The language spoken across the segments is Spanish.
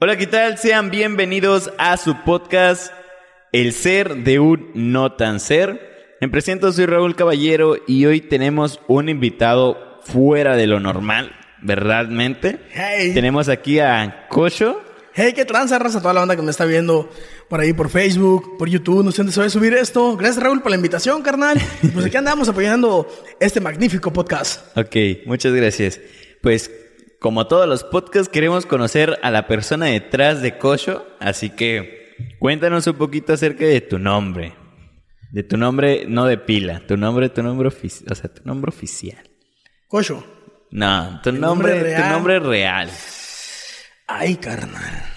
Hola, ¿qué tal? Sean bienvenidos a su podcast El ser de un no tan ser. Me presento, soy Raúl Caballero y hoy tenemos un invitado fuera de lo normal, verdaderamente. Hey. Tenemos aquí a Cocho. Hey, qué tranza, raza, toda la banda que me está viendo por ahí, por Facebook, por YouTube. No sé dónde se va a subir esto. Gracias, Raúl, por la invitación, carnal. Pues aquí andamos apoyando este magnífico podcast. Ok, muchas gracias. Pues como todos los podcasts queremos conocer a la persona detrás de Cocho, así que cuéntanos un poquito acerca de tu nombre. De tu nombre, no de pila, tu nombre, tu nombre oficial, o sea, tu nombre oficial. Cocho. No, tu nombre, nombre tu nombre real. Ay, carnal.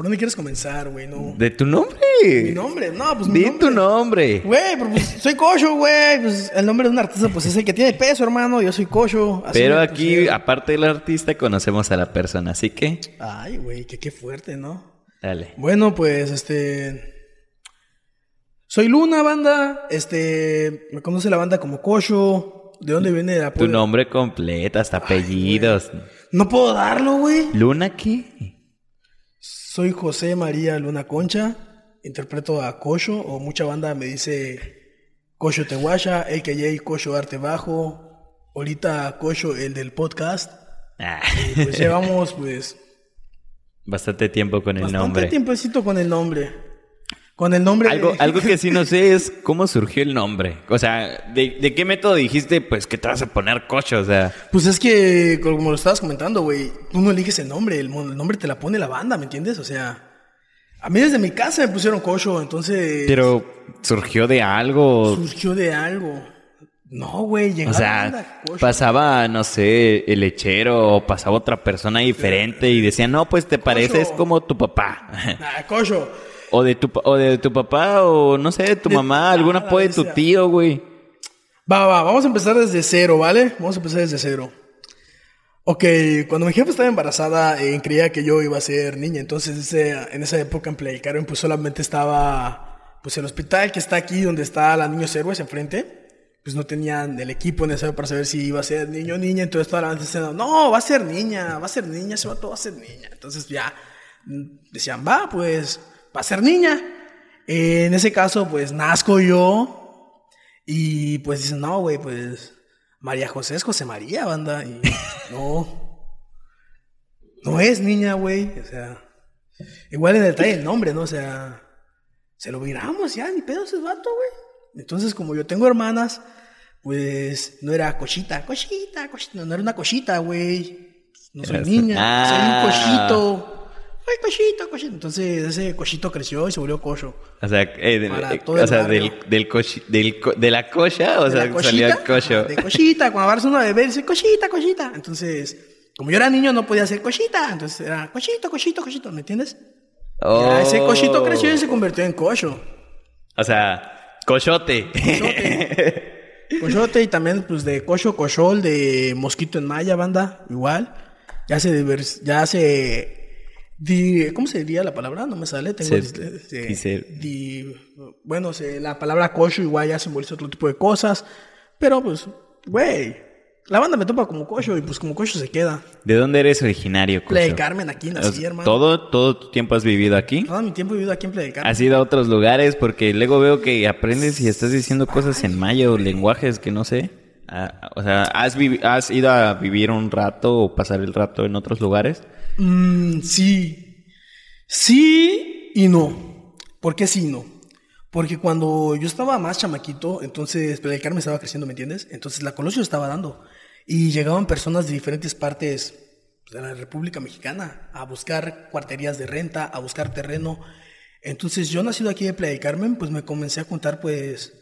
¿Por dónde quieres comenzar, güey? No. ¿De tu nombre? Mi nombre, no, pues mi Di nombre. tu nombre. Güey, pero pues soy Cocho, güey. Pues el nombre de un artista, pues es el que tiene peso, hermano. Yo soy Cocho. Así Pero me aquí, aparte del artista, conocemos a la persona, así que Ay, güey, que qué fuerte, ¿no? dale. Bueno, pues este. Soy Luna, banda. Este. Me conoce la banda como Cocho. ¿De dónde viene el Tu apodo? nombre completo, hasta apellidos. No puedo darlo, güey. ¿Luna qué? Soy José María Luna Concha. Interpreto a Cocho, o mucha banda me dice Cocho Tehuasha, a.k.a. Cocho Arte Bajo. Ahorita Cocho, el del podcast. Ah, Pues llevamos, pues. bastante tiempo con el bastante nombre. tiempecito con el nombre. Con el nombre. de- Algo, algo que sí no sé es cómo surgió el nombre. O sea, ¿de, de qué método dijiste, pues, que te vas a poner cocho? O sea, Pues es que, como lo estabas comentando, güey, tú no eliges el nombre, el, nombre te la pone la banda, ¿me entiendes? O sea, a mí desde mi casa me pusieron cocho, entonces pero surgió de algo. surgió de algo. No, güey, O banda, cocho. pasaba, no sé, el lechero o pasaba otra persona diferente y decía, no, pues te pareces Cocho. como tu papá. Ah, cocho. O, de tu, o de tu papá o, no sé, de tu De- mamá, algún apodo de tu sea. tío, güey. Va, va, vamos a empezar desde cero, ¿vale? Vamos a empezar desde cero. Ok, cuando mi jefa estaba embarazada, eh, creía que yo iba a ser niña. Entonces, ese- en esa época en Playa del Carmen, pues solamente estaba pues el hospital que está aquí, donde está la Niños Héroes enfrente. Pues no tenían el equipo necesario para saber si iba a ser niño o niña. Entonces, toda la banda decía, no, va a ser niña, va a ser niña, se va todo va a ser niña. Entonces, ya mm, decían, va, pues va a ser niña. Eh, en ese caso, pues nazco yo. Y pues dicen, no, güey, pues María José es José María, banda. Y no. No es niña, güey. O sea, igual en el detalle el nombre, ¿no? O sea, se lo viramos ya, ni pedo ese vato, güey. Entonces, como yo tengo hermanas, pues no era cochita, cochita, cochita. No, no era una cochita, güey. No soy niña, Ah. soy un cochito. Ay, cochito, cochito. Entonces, ese cochito creció y se volvió cocho. O sea, eh, del- eh, o sea del, del, cochi- del co- de la cocha, o de sea, salió el cocho. De cochita, cuando agarras una bebé, dice cochita, cochita. Entonces, como yo era niño, no podía ser cochita. Entonces era cochito, cochito, cochito, ¿me entiendes? Oh. Ya ese cochito creció y se convirtió en cocho. O sea, cochote. Cochote y también, pues, de cocho, cochol, de mosquito en maya, banda, igual. Ya se, divers- ya se, di- ¿cómo se diría la palabra? No me sale. Tengo Se- se- dice- di- bueno, se- la palabra cocho igual ya simboliza otro tipo de cosas. Pero, pues, güey, la banda me topa como cocho y pues como cocho se queda. ¿De dónde eres originario, cocho? Carmen, aquí nací, hermano. ¿Todo, todo tu tiempo has vivido aquí? Todo mi tiempo he vivido aquí en Playa del Carmen. ¿Has ido a otros lugares? Porque luego veo que aprendes y estás diciendo cosas en mayo, lenguajes que no sé. Ah, o sea, ¿has, vivi- ¿has ido a vivir un rato o pasar el rato en otros lugares? Mm, sí. Sí y no. ¿Por qué sí y no? Porque cuando yo estaba más chamaquito, entonces Playa del Carmen estaba creciendo, ¿me entiendes? Entonces la Colosio estaba dando. Y llegaban personas de diferentes partes de la República Mexicana a buscar cuarterías de renta, a buscar terreno. Entonces yo nacido aquí de Playa del Carmen, pues me comencé a contar pues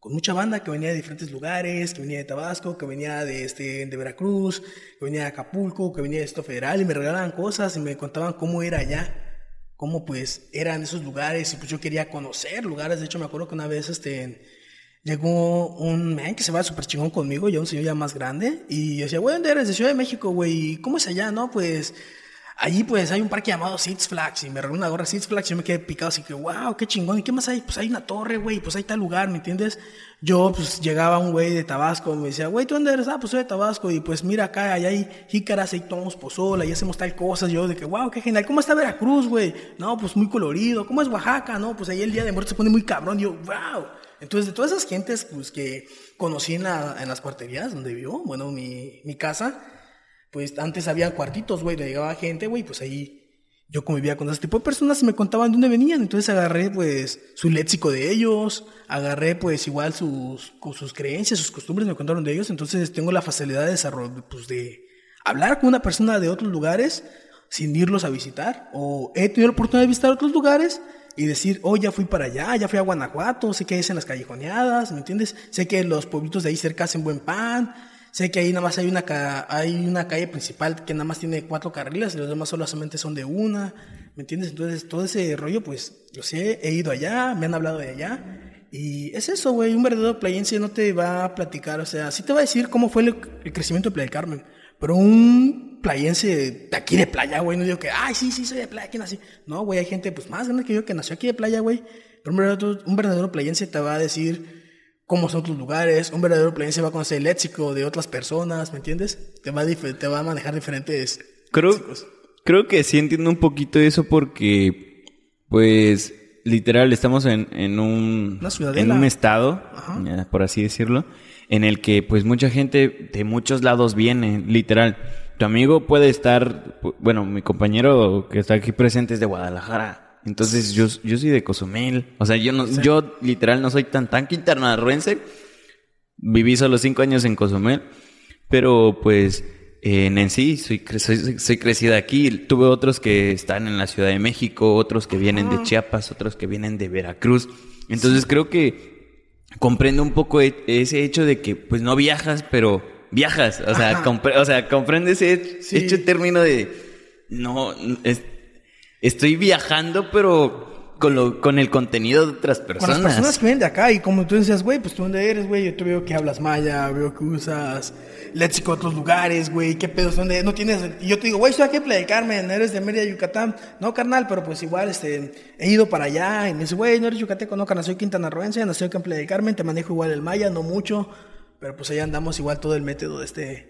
con mucha banda que venía de diferentes lugares, que venía de Tabasco, que venía de, este, de Veracruz, que venía de Acapulco, que venía de Esto Federal y me regalaban cosas y me contaban cómo era allá, cómo pues eran esos lugares y pues yo quería conocer lugares. De hecho me acuerdo que una vez este, llegó un man que se va súper chingón conmigo, ya un señor ya más grande y yo decía, güey, ¿dónde eres? De Ciudad de México, güey, ¿cómo es allá? No, pues Allí pues hay un parque llamado Six Flags y me regaló una gorra Six Flags y yo me quedé picado así que, wow, qué chingón. ¿Y qué más hay? Pues hay una torre, güey, pues hay tal lugar, ¿me entiendes? Yo pues llegaba un güey de Tabasco me decía, güey, ¿tú dónde eres? Ah, pues soy de Tabasco y pues mira acá, allá hay jícaras, ahí tomamos pozola y hacemos tal cosa. Yo de que, wow, qué genial. ¿Cómo está Veracruz, güey? No, pues muy colorido. ¿Cómo es Oaxaca? No, pues ahí el Día de Muertos se pone muy cabrón. Y yo, wow. Entonces de todas esas gentes pues que conocí en, en las cuarterías donde vivo, bueno, mi, mi casa, pues antes había cuartitos, güey, le llegaba gente, güey, pues ahí yo convivía con ese tipo de personas y me contaban dónde venían. Entonces agarré pues su léxico de ellos, agarré pues igual sus, sus creencias, sus costumbres, me contaron de ellos. Entonces tengo la facilidad de desarrollar, pues de hablar con una persona de otros lugares sin irlos a visitar. O he tenido la oportunidad de visitar otros lugares y decir, oh, ya fui para allá, ya fui a Guanajuato, sé que es en las callejoneadas, ¿me entiendes? Sé que los pueblitos de ahí cerca hacen buen pan, Sé que ahí nada más hay una, hay una calle principal que nada más tiene cuatro carriles y los demás solamente son de una. ¿Me entiendes? Entonces, todo ese rollo, pues, yo sé, he ido allá, me han hablado de allá. Y es eso, güey, un verdadero playense no te va a platicar, o sea, sí te va a decir cómo fue el, crecimiento de Playa del Carmen, pero un playense de aquí de playa, güey, no digo que, ay, sí, sí, soy de playa, aquí nací. No, güey, hay gente, pues, más grande que yo que nació aquí de playa, güey. Pero un verdadero, un verdadero playense te va a decir cómo son tus lugares. Un verdadero se va a conocer el léxico de otras personas, ¿me entiendes? Te va a, te va a manejar diferentes creo, Creo que sí entiendo un poquito eso porque, pues, literal, estamos en, en un, en un estado, por así decirlo, en el que, pues, mucha gente de muchos lados viene, literal. Tu amigo puede estar, bueno, mi compañero que está aquí presente es de Guadalajara entonces yo, yo soy de Cozumel. O sea, yo no, yo literal no soy tan tan quintanarruense. Viví solo cinco años en Cozumel. Pero pues en, sí soy, soy, soy, crecida aquí. Tuve otros que están en la Ciudad de México, otros que vienen de Chiapas, otros que vienen de Veracruz. Entonces creo que comprendo un poco e, ese hecho de que pues no viajas, pero viajas. O sea, o sea comprende ese hecho término de no, es, estoy viajando, pero con, lo, con el contenido de otras personas. Con las personas que vienen de acá y como tú decías, güey, pues tú dónde eres, güey, yo te veo que hablas maya, veo que usas léxico de otros lugares, güey, qué pedo, ¿dónde? No tienes, y yo te digo, güey, estoy aquí en Playa del Carmen, eres de Mérida, Yucatán. No, carnal, pero pues igual, este, he ido para allá y me dice, güey, no eres yucateco, no, carnal, soy quintanarroense, nací aquí en Playa del Carmen, te manejo igual el maya, no mucho, pero pues allá andamos igual todo el método de este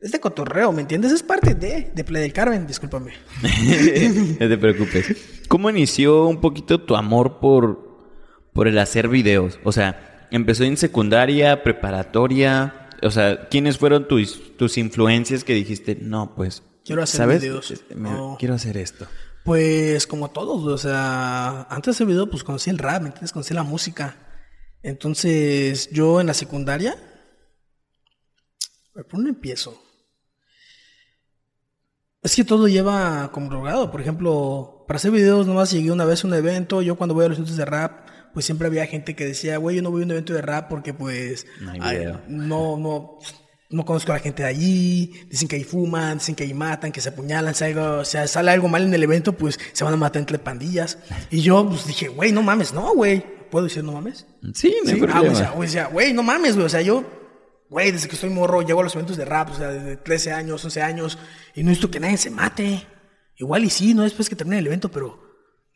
es de cotorreo, ¿me entiendes? Es parte de, de Play del Carmen, discúlpame. no te preocupes. ¿Cómo inició un poquito tu amor por, por el hacer videos? O sea, empezó en secundaria, preparatoria. O sea, ¿quiénes fueron tus, tus influencias que dijiste, no, pues. Quiero hacer videos. Este, quiero hacer esto. Pues como todos, o sea, antes de hacer video, pues conocí el rap, ¿me entiendes? Conocí la música. Entonces, yo en la secundaria. ¿Por dónde empiezo? Es que todo lleva como rogado. Por ejemplo, para hacer videos nomás llegué una vez a un evento. Yo cuando voy a los eventos de rap, pues siempre había gente que decía, güey, yo no voy a un evento de rap porque pues no, no, no, conozco a la gente de allí. Dicen que ahí fuman, dicen que ahí matan, que se apuñalan. Si, algo, sale algo mal en el evento, pues se van a matar entre pandillas. Y yo pues dije, güey, no mames, no, güey. ¿Puedo decir no mames? Sí, no ¿Sí? Ah, o sea, güey, no mames, güey. O sea, yo Güey, desde que estoy morro, llego a los eventos de rap, o sea, desde 13 años, 11 años, y no he visto que nadie se mate. Igual y sí, no después que termine el evento, pero...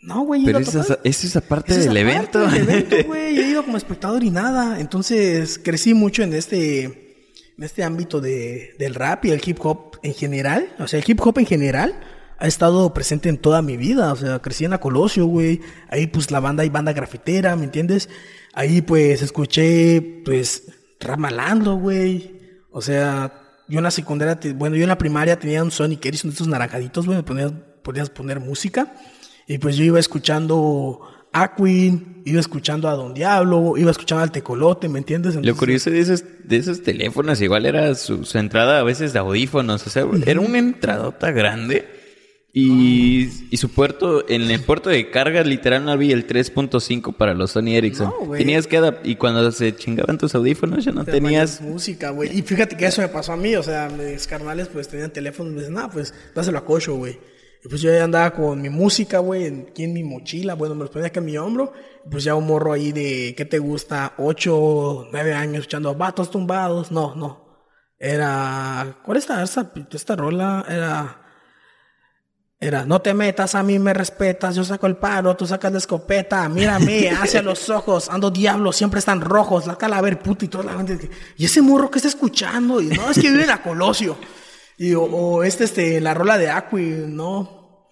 No, güey. Pero esa, es esa parte del evento. Del evento, güey. He ido como espectador y nada. Entonces, crecí mucho en este, en este ámbito de, del rap y el hip hop en general. O sea, el hip hop en general ha estado presente en toda mi vida. O sea, crecí en la Colosio, güey. Ahí, pues, la banda, hay banda grafitera, ¿me entiendes? Ahí, pues, escuché, pues ramalando, güey. O sea, yo en la secundaria, bueno, yo en la primaria tenía un Sonic Ericsson de estos naranjaditos, güey, me podías poner música. Y pues yo iba escuchando a Queen, iba escuchando a Don Diablo, iba escuchando al Tecolote, ¿me entiendes? Lo curioso de esos, de esos teléfonos, igual era su, entrada a veces de audífonos, o sea, era una entradota grande y, y, su puerto, en el puerto de carga, literal, no había el 3.5 para los Sony Ericsson. tenías que adaptar. Y cuando se chingaban tus audífonos, ya no tenías. música, güey. Y fíjate que eso me pasó a mí. O sea, mis carnales, pues tenían teléfonos. Y me dicen, no, pues dáselo a cocho, güey. Y pues yo ya andaba con mi música, güey, aquí en mi mochila. Bueno, me los ponía aquí en mi hombro. pues ya un morro ahí de, ¿qué te gusta? 8, 9 años escuchando vatos tumbados. No, no. Era. ¿Cuál es esta, esta, esta rola? Era. Era, no te metas, a mí me respetas, yo saco el paro, tú sacas la escopeta, mírame, hacia los ojos, ando diablo, siempre están rojos, la calavera puto y toda la gente. Y ese morro que está escuchando, y no, es que vive en la Colosio. Y, o, este, este, la rola de Acui, ¿no?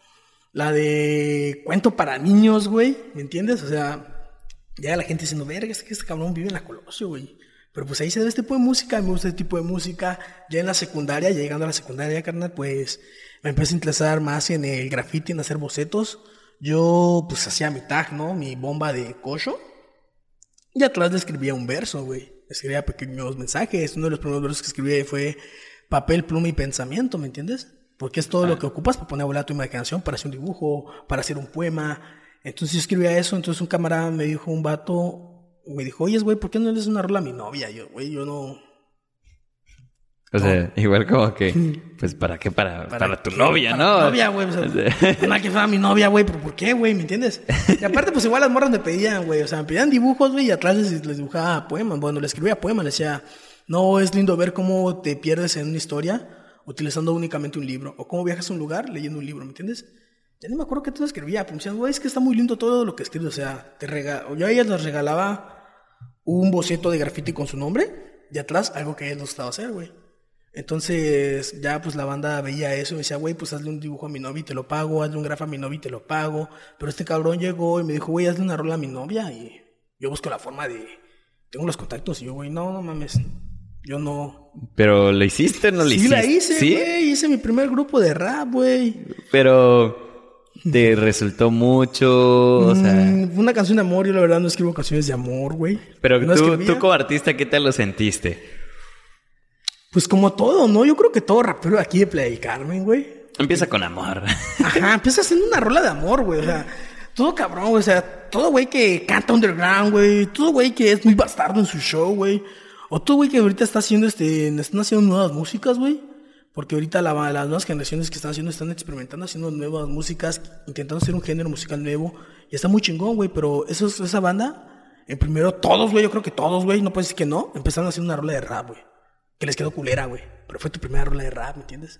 La de cuento para niños, güey, ¿me entiendes? O sea, ya la gente diciendo, verga, es que este cabrón vive en la Colosio, güey. Pero pues ahí se ve este tipo de música, me gusta este tipo de música. Ya en la secundaria, llegando a la secundaria, carnal, pues me empecé a interesar más en el graffiti, en hacer bocetos. Yo, pues, hacía mi tag, ¿no? Mi bomba de cocho. Y atrás le escribía un verso, güey. Escribía pequeños mensajes. Uno de los primeros versos que escribí fue papel, pluma y pensamiento, ¿me entiendes? Porque es todo lo que ocupas para poner a volar tu imaginación, para hacer un dibujo, para hacer un poema. Entonces yo escribía eso. Entonces un camarada me dijo, un vato, me dijo, oye, güey, ¿por qué no le das una rola a mi novia? Yo, güey, yo no o sea, igual como que, pues, ¿para qué? Para, para, tu novia, ¿no? Novia, güey. O sea, que fuera mi novia, güey, pero ¿por qué, güey? ¿Me entiendes? Y aparte, pues igual las morras me pedían, güey. O sea, me pedían dibujos, güey, y atrás les, les dibujaba poemas. Bueno, les escribía poemas, les decía, no, es lindo ver cómo te pierdes en una historia utilizando únicamente un libro. O cómo viajas a un lugar leyendo un libro, ¿me entiendes? Ya no me acuerdo qué te escribía, pero me decían, güey, es que está muy lindo todo lo que escribes. O sea, te rega yo a ellas les regalaba un boceto de graffiti con su nombre y atrás algo que ellos les gustaba hacer, güey. Entonces ya pues la banda veía eso y me decía, güey, pues hazle un dibujo a mi novia y te lo pago, hazle un grafo a mi novia y te lo pago. Pero este cabrón llegó y me dijo, güey, hazle una rola a mi novia y yo busco la forma de... Tengo los contactos y yo, güey, no, no mames, yo no... ¿Pero lo hiciste no lo sí, hiciste? La hice, ¿Sí? güey, hice mi primer grupo de rap, güey. Pero... ¿Te resultó mucho? O sea... Mm, una canción de amor, yo la verdad no escribo canciones de amor, güey. Pero tú, tú como artista, ¿qué tal lo sentiste? Pues como todo, ¿no? Yo creo que todo rapero aquí de Playa del Carmen, güey. Empieza con amor. Ajá, empieza haciendo una rola de amor, güey. O sea, todo cabrón, güey. O sea, todo güey que canta underground, güey. Todo güey que es muy bastardo en su show, güey. O todo güey que ahorita está haciendo, este, están haciendo nuevas músicas, güey. Porque ahorita las nuevas generaciones que están haciendo están experimentando, haciendo nuevas músicas, intentando hacer un género musical nuevo. Y está muy chingón, güey. Pero eso, esa banda, en primero todos, güey, yo creo que todos, güey, no puedes decir que no, empezaron a hacer una rola de rap, güey que les quedó culera, güey. Pero fue tu primera rola de rap, ¿me entiendes?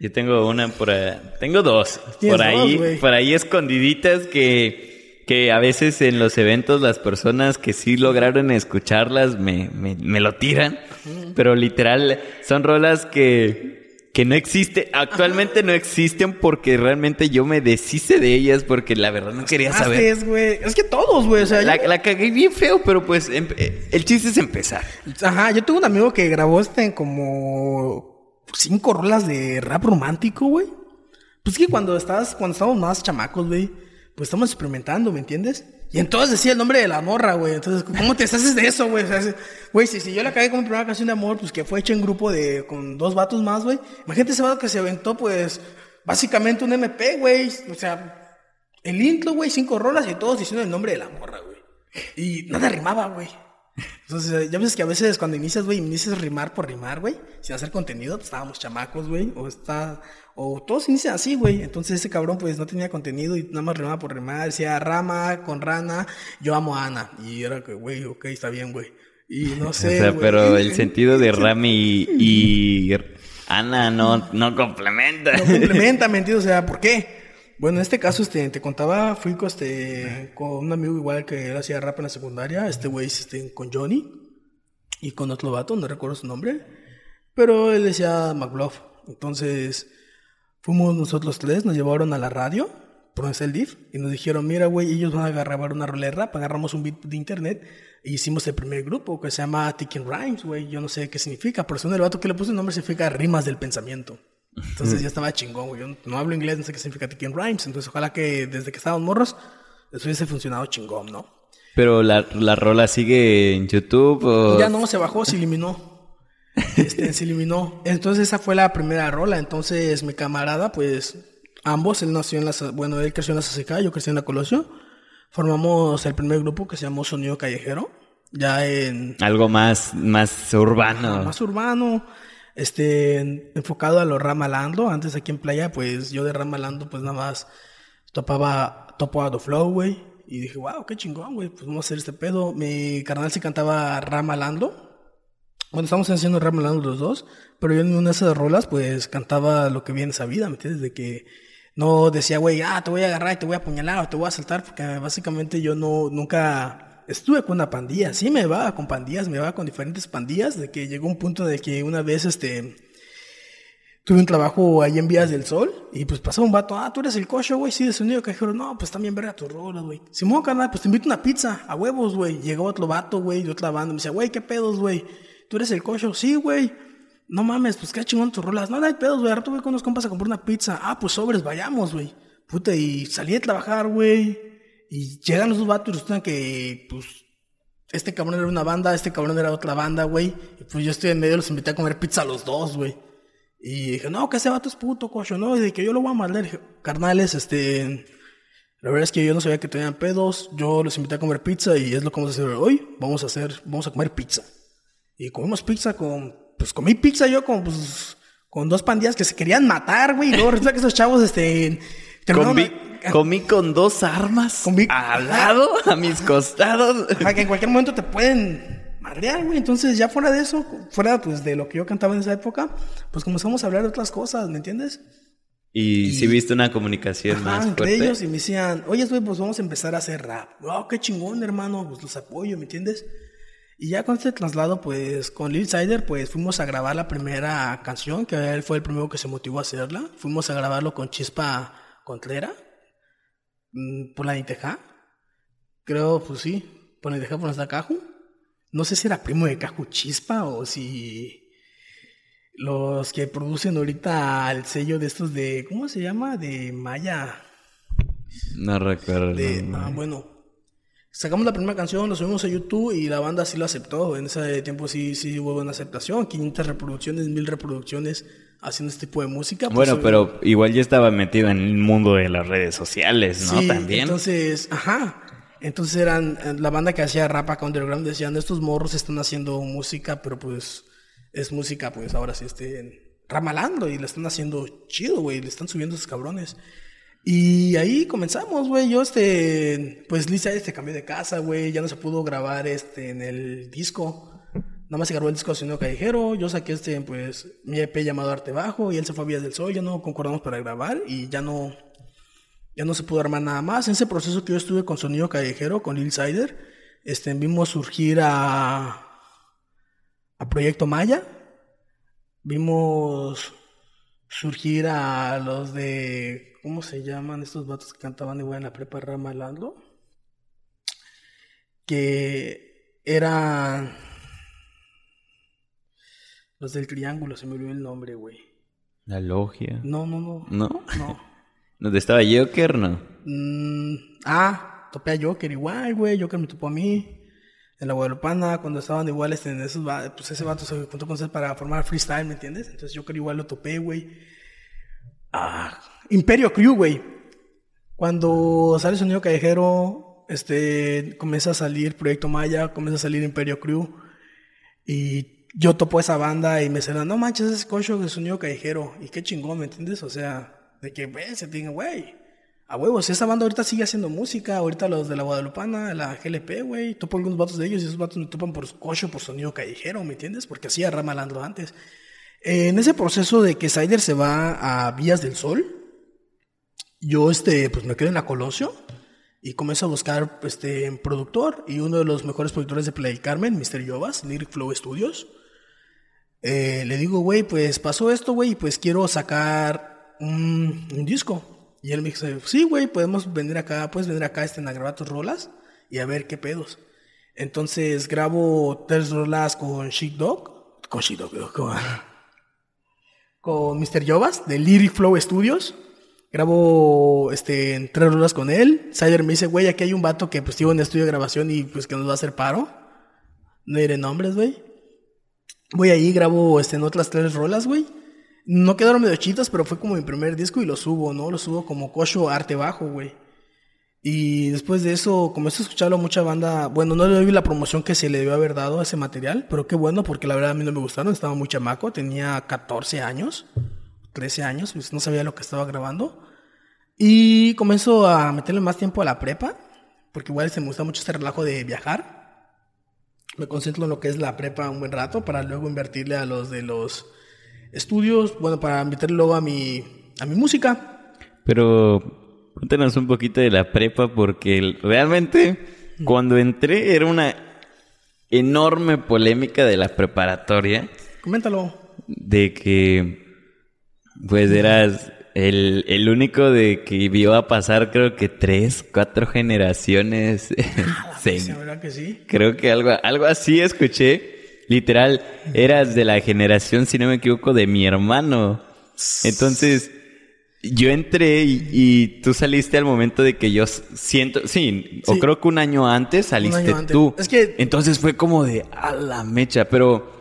Yo tengo una por ahí. Tengo dos. Por ahí, por ahí escondiditas que, que a veces en los eventos las personas que sí lograron escucharlas me, me, me lo tiran. Pero literal, son rolas que que no existe, actualmente no existen porque realmente yo me deshice de ellas porque la verdad no quería saber. Es, güey. Es que todos, güey. O sea, la, la, cagué bien feo, pero pues em, eh, el chiste es empezar. Ajá, yo tuve un amigo que grabó este como cinco rolas de rap romántico, güey. Pues que cuando estás, cuando estábamos más chamacos, güey, pues estamos experimentando, ¿me entiendes? Y entonces decía el nombre de la morra, güey. Entonces, ¿cómo te haces de eso, güey? güey, si, si, yo la cagué con mi primera canción de amor, pues que fue hecha en grupo de, con dos vatos más, güey. Imagínate ese vato que se aventó, pues, básicamente un MP, güey. O sea, el intro, güey, cinco rolas y todos diciendo el nombre de la morra, güey. Y nada rimaba, güey. Entonces, ya ves que a veces cuando inicias, güey, inicias rimar por rimar, güey, sin hacer contenido, pues, estábamos chamacos, güey, o está, o todos inician así, güey. Entonces ese cabrón, pues, no tenía contenido y nada más rimaba por rimar, decía rama con rana, yo amo a Ana. Y era que, güey, ok, está bien, güey. Y no sé. O sea, pero el sentido de Rami y, Ana no, no complementa. No complementa, ¿me entiendes? O sea, ¿por qué? Bueno, en este caso, este, te contaba, fui con, este, con un amigo igual que él hacía rap en la secundaria, este güey, este, con Johnny y con otro vato, no recuerdo su nombre, pero él decía McBluff. Entonces, fuimos nosotros tres, nos llevaron a la radio, por el DIF, y nos dijeron, mira, güey, ellos van a grabar una rola de rap, agarramos un beat de internet y hicimos el primer grupo que se llama Ticking Rhymes, güey, yo no sé qué significa, pero según el vato que le puse el nombre significa rimas del pensamiento. Entonces ya estaba chingón, güey. Yo no hablo inglés, no sé qué significa Ticking Rhymes. Entonces ojalá que desde que estábamos morros, eso hubiese funcionado chingón, ¿no? Pero la, la rola sigue en YouTube o... Ya no, se bajó, se eliminó. Este, se eliminó. Entonces esa fue la primera rola. Entonces mi camarada, pues ambos, él nació en la... Bueno, él creció en la SCK, yo crecí en la Colosio. Formamos el primer grupo que se llamó Sonido Callejero. Ya en... Algo más, más urbano. más urbano este, enfocado a lo ramalando. Antes aquí en playa, pues yo de ramalando, pues nada más topaba, topaba The Flow, güey. Y dije, wow, qué chingón, güey, pues vamos a hacer este pedo. Mi carnal sí cantaba ramalando. Bueno, estamos haciendo ramalando los dos, pero yo en una de esas rolas, pues cantaba lo que viene esa vida, ¿me entiendes? De que No decía, güey, ah, te voy a agarrar y te voy a apuñalar o te voy a asaltar, porque básicamente yo no, nunca estuve con una pandilla. Sí me va con pandillas, me va con diferentes pandillas, de que llegó un punto de que una vez, este, tuve un trabajo ahí en Vías del Sol y pues pasó un vato, ah, tú eres el cocho, güey, sí, de sonido cajero, no, pues también verga tus rolas, güey. Simón, carnal, pues te invito una pizza, a huevos, güey. Llegó otro vato, güey, de otra banda, me decía, güey, ¿qué pedos, güey? ¿Tú eres el cocho? Sí, güey. No mames, pues qué chingón tus rolas. No, no hay pedos, güey. Ahora voy con unos compas a comprar una pizza. Ah, pues sobres, vayamos, güey. Puta, y salí de trabajar, güey. Y llegan los vatos y resulta que, pues, este cabrón era una banda, este cabrón era otra banda, güey. Y pues yo estoy en medio, los invité a comer pizza a los dos, güey. Y dije, no, que ese vato es puto, cocho, ¿no? Y de que yo lo voy a mandar. Carnales, este. La verdad es que yo no sabía que tenían pedos. Yo los invité a comer pizza y es lo que vamos a hacer hoy. Vamos a hacer, vamos a comer pizza. Y comimos pizza con. Pues comí pizza yo con, pues, con dos pandillas que se querían matar, güey. Y luego resulta que esos chavos, este. Comí, comí con dos armas Comí- al lado, a mis costados. Ajá, que en cualquier momento te pueden madrear, güey. Entonces, ya fuera de eso, fuera pues de lo que yo cantaba en esa época, pues comenzamos a hablar de otras cosas, ¿me entiendes? Y si viste una comunicación Ajá, más entre fuerte. ellos y me decían, oye, güey, pues vamos a empezar a hacer rap. Oh, qué chingón, hermano, pues los apoyo, ¿me entiendes? Y ya con este traslado, pues con Lil Sider, pues fuimos a grabar la primera canción, que él fue el primero que se motivó a hacerla. Fuimos a grabarlo con Chispa Contlera, mm, por la Niteja. Creo, pues sí, por la Niteja, por nuestra Caju. No sé si era primo de Caju Chispa o si los que producen ahorita el sello de estos de, ¿cómo se llama? De Maya. No recuerdo. De, ah, bueno. Sacamos la primera canción, lo subimos a YouTube y la banda sí lo aceptó. En ese tiempo sí, sí hubo buena aceptación. 500 reproducciones, 1000 reproducciones haciendo este tipo de música. pues, Bueno, obvio- pero igual ya estaba metido en el mundo de las redes sociales, ¿no? Sí, También. Entonces, ajá. Entonces eran eh, la banda que hacía rap acá underground decían, estos morros están haciendo música, pero pues es música, pues ahora sí estén ramalando y le están haciendo chido, güey, le están subiendo esos cabrones. Y ahí comenzamos, güey. Yo, este, pues Lisa este cambió de casa, güey. Ya no se pudo grabar este en el disco. Nada más se grabó el disco Sonido Callejero. Yo saqué este, pues, mi EP llamado Arte Bajo y él se fue a Vías del Sol. Ya no concordamos para grabar y ya no, ya no se pudo armar nada más. En ese proceso que yo estuve con Sonido Callejero, con Lil Sider, este, vimos surgir a, a Proyecto Maya. Vimos surgir a los de. ¿Cómo se llaman estos vatos que cantaban igual en la prepa Ramalando? Que eran. Los del triángulo, se me olvidó el nombre, güey. La logia. No, no, no. ¿No? No. ¿Dónde estaba Joker, no? Mm, ah, topé a Joker igual, güey. Joker me topó a mí. En la Guadalupana, cuando estaban iguales en esos pues ese vato se juntó con él para formar freestyle, ¿me entiendes? Entonces Joker igual lo topé, güey. Ah, Imperio Crew, güey. Cuando sale Sonido Callejero, este, comienza a salir Proyecto Maya, comienza a salir Imperio Crew. Y yo topo esa banda y me dicen, no manches, ese cocho de Sonido Callejero. Y qué chingón, ¿me entiendes? O sea, de que, güey, se digan, güey. A huevos, esa banda ahorita sigue haciendo música, ahorita los de la Guadalupana, la GLP, güey, topo algunos vatos de ellos y esos vatos me topan por cocho, por sonido callejero, ¿me entiendes? Porque hacía Ramalandro antes. Eh, en ese proceso de que Sider se va a Vías del Sol, yo este, pues me quedo en la Colosio y comienzo a buscar este, productor y uno de los mejores productores de Play Carmen, Mr. Yovas, Lyric Flow Studios. Eh, le digo, güey, pues pasó esto, güey, pues quiero sacar un disco. Y él me dice, sí, güey, podemos venir acá, puedes venir acá este, a grabar tus rolas y a ver qué pedos. Entonces grabo tres rolas con Sheep Dog, con Sheep Dog, con, con Mr. Yovas de Lyric Flow Studios. Grabo este, tres rolas con él. Sider me dice, güey, aquí hay un vato que pues tiene un estudio de grabación y pues que nos va a hacer paro. No diré nombres, güey. Voy ahí, grabo este, en otras tres rolas, güey. No quedaron medio chitas, pero fue como mi primer disco y lo subo, ¿no? Lo subo como Cocho Arte Bajo, güey. Y después de eso comencé a escucharlo a mucha banda. Bueno, no le vi la promoción que se le debió haber dado a ese material, pero qué bueno, porque la verdad a mí no me gustaron. Estaba muy chamaco, tenía 14 años, 13 años, pues no sabía lo que estaba grabando. Y comenzó a meterle más tiempo a la prepa, porque igual se me gusta mucho este relajo de viajar. Me concentro en lo que es la prepa un buen rato para luego invertirle a los de los estudios, bueno, para luego a mi, a mi música. Pero cuéntanos un poquito de la prepa porque realmente cuando entré era una enorme polémica de la preparatoria. Coméntalo. De que pues eras el, el único de que vio a pasar creo que tres, cuatro generaciones. Sí, ¿verdad que sí? Creo que algo, algo así escuché. Literal, eras de la generación, si no me equivoco, de mi hermano. Entonces, yo entré y, tú saliste al momento de que yo siento, sí, o creo que un año antes saliste tú. Es que... Entonces fue como de a la mecha, pero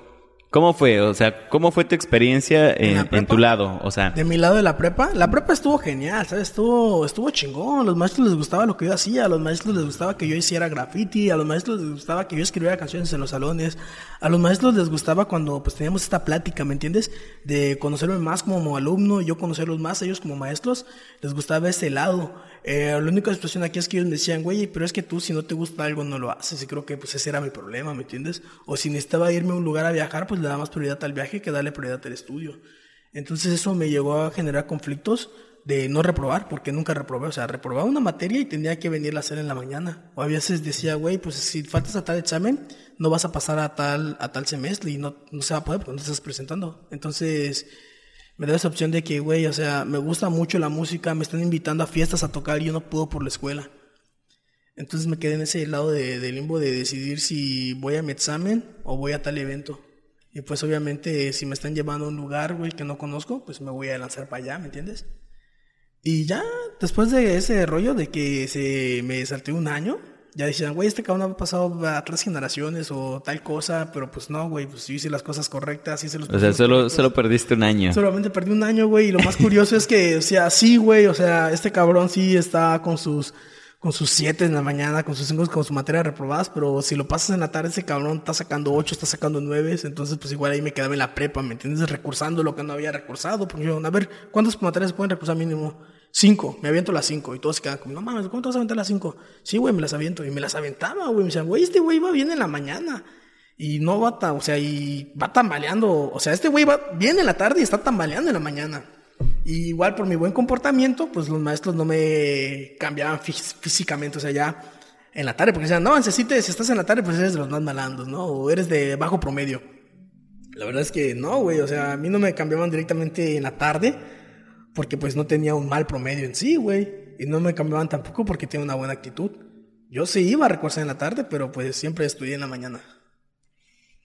¿Cómo fue? O sea, ¿cómo fue tu experiencia en, tu lado? O sea, de mi lado de la prepa, la prepa estuvo genial, ¿sabes? Estuvo, estuvo chingón. A los maestros les gustaba lo que yo hacía, a los maestros les gustaba que yo hiciera graffiti, a los maestros les gustaba que yo escribiera canciones en los salones, a los maestros les gustaba cuando pues teníamos esta plática, ¿me entiendes? De conocerme más como alumno, yo conocerlos más, ellos como maestros, les gustaba ese lado. Eh, la única situación aquí es que ellos me decían, güey, pero es que tú si no te gusta algo no lo haces. Y creo que pues ese era mi problema, ¿me entiendes? O si necesitaba irme a un lugar a viajar, pues le daba más prioridad al viaje que darle prioridad al estudio. Entonces eso me llegó a generar conflictos de no reprobar, porque nunca reprobé. O sea, reprobaba una materia y tenía que venir a hacer en la mañana. O a veces decía, güey, pues si faltas a tal examen, no vas a pasar a tal, a tal semestre y no, no se va a poder porque no te estás presentando. Entonces me da esa opción de que, güey, o sea, me gusta mucho la música, me están invitando a fiestas a tocar y yo no puedo por la escuela. Entonces me quedé en ese lado de, limbo de decidir si voy a mi examen o voy a tal evento. Y pues obviamente si me están llevando a un lugar, güey, que no conozco, pues me voy a lanzar para allá, ¿me entiendes? Y ya, después de ese rollo de que se me salté un año, ya decían, güey, este cabrón ha pasado a tres generaciones o tal cosa, pero pues no, güey, pues yo hice las cosas correctas, hice los O sea, solo, solo perdiste un año. Solamente perdí un año, güey, y lo más curioso es que, o sea, sí, güey, o sea, este cabrón sí está con sus con sus siete en la mañana, con sus cinco, con su materia reprobadas, pero si lo pasas en la tarde, ese cabrón está sacando ocho, está sacando nueve, entonces pues igual ahí me quedaba en la prepa, ¿me entiendes? Recursando lo que no había recursado, porque yo, a ver, ¿cuántas materias pueden recursar mínimo? Cinco, me aviento las cinco. Y todos se quedan como, no mames, ¿cómo te vas a aventar las cinco? Sí, güey, me las aviento. Y me las aventaba, güey. Me decían, güey, este güey va bien en la mañana. Y no va, o sea, y va tambaleando. O sea, este güey va bien en la tarde y está tambaleando en la mañana. Y igual por mi buen comportamiento, pues los maestros no me cambiaban físicamente, o sea, ya en la tarde, porque decían, no, necesites, si estás en la tarde, pues eres de los más malandos, ¿no? O eres de bajo promedio. La verdad es que no, güey, o sea, a mí no me cambiaban directamente en la tarde porque pues no tenía un mal promedio en sí, güey. Y no me cambiaban tampoco porque tenía una buena actitud. Yo sí iba a recursar en la tarde, pero pues siempre estudié en la mañana.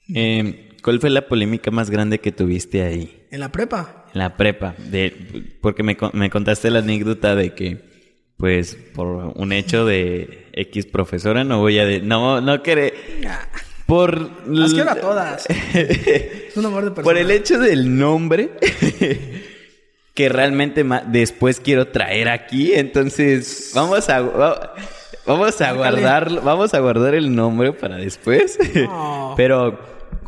Em, ¿Cuál fue la polémica más grande que tuviste ahí? En la prepa. En la prepa, de, porque me, me contaste la anécdota de que, pues, por un hecho de X profesora, no voy a... De, no, no querer... Por... Las quiero a todas. es un amor de persona. Por el hecho del nombre que realmente después quiero traer aquí. Entonces, vamos a, vamos a guardar, vamos a guardar el nombre para después. pero,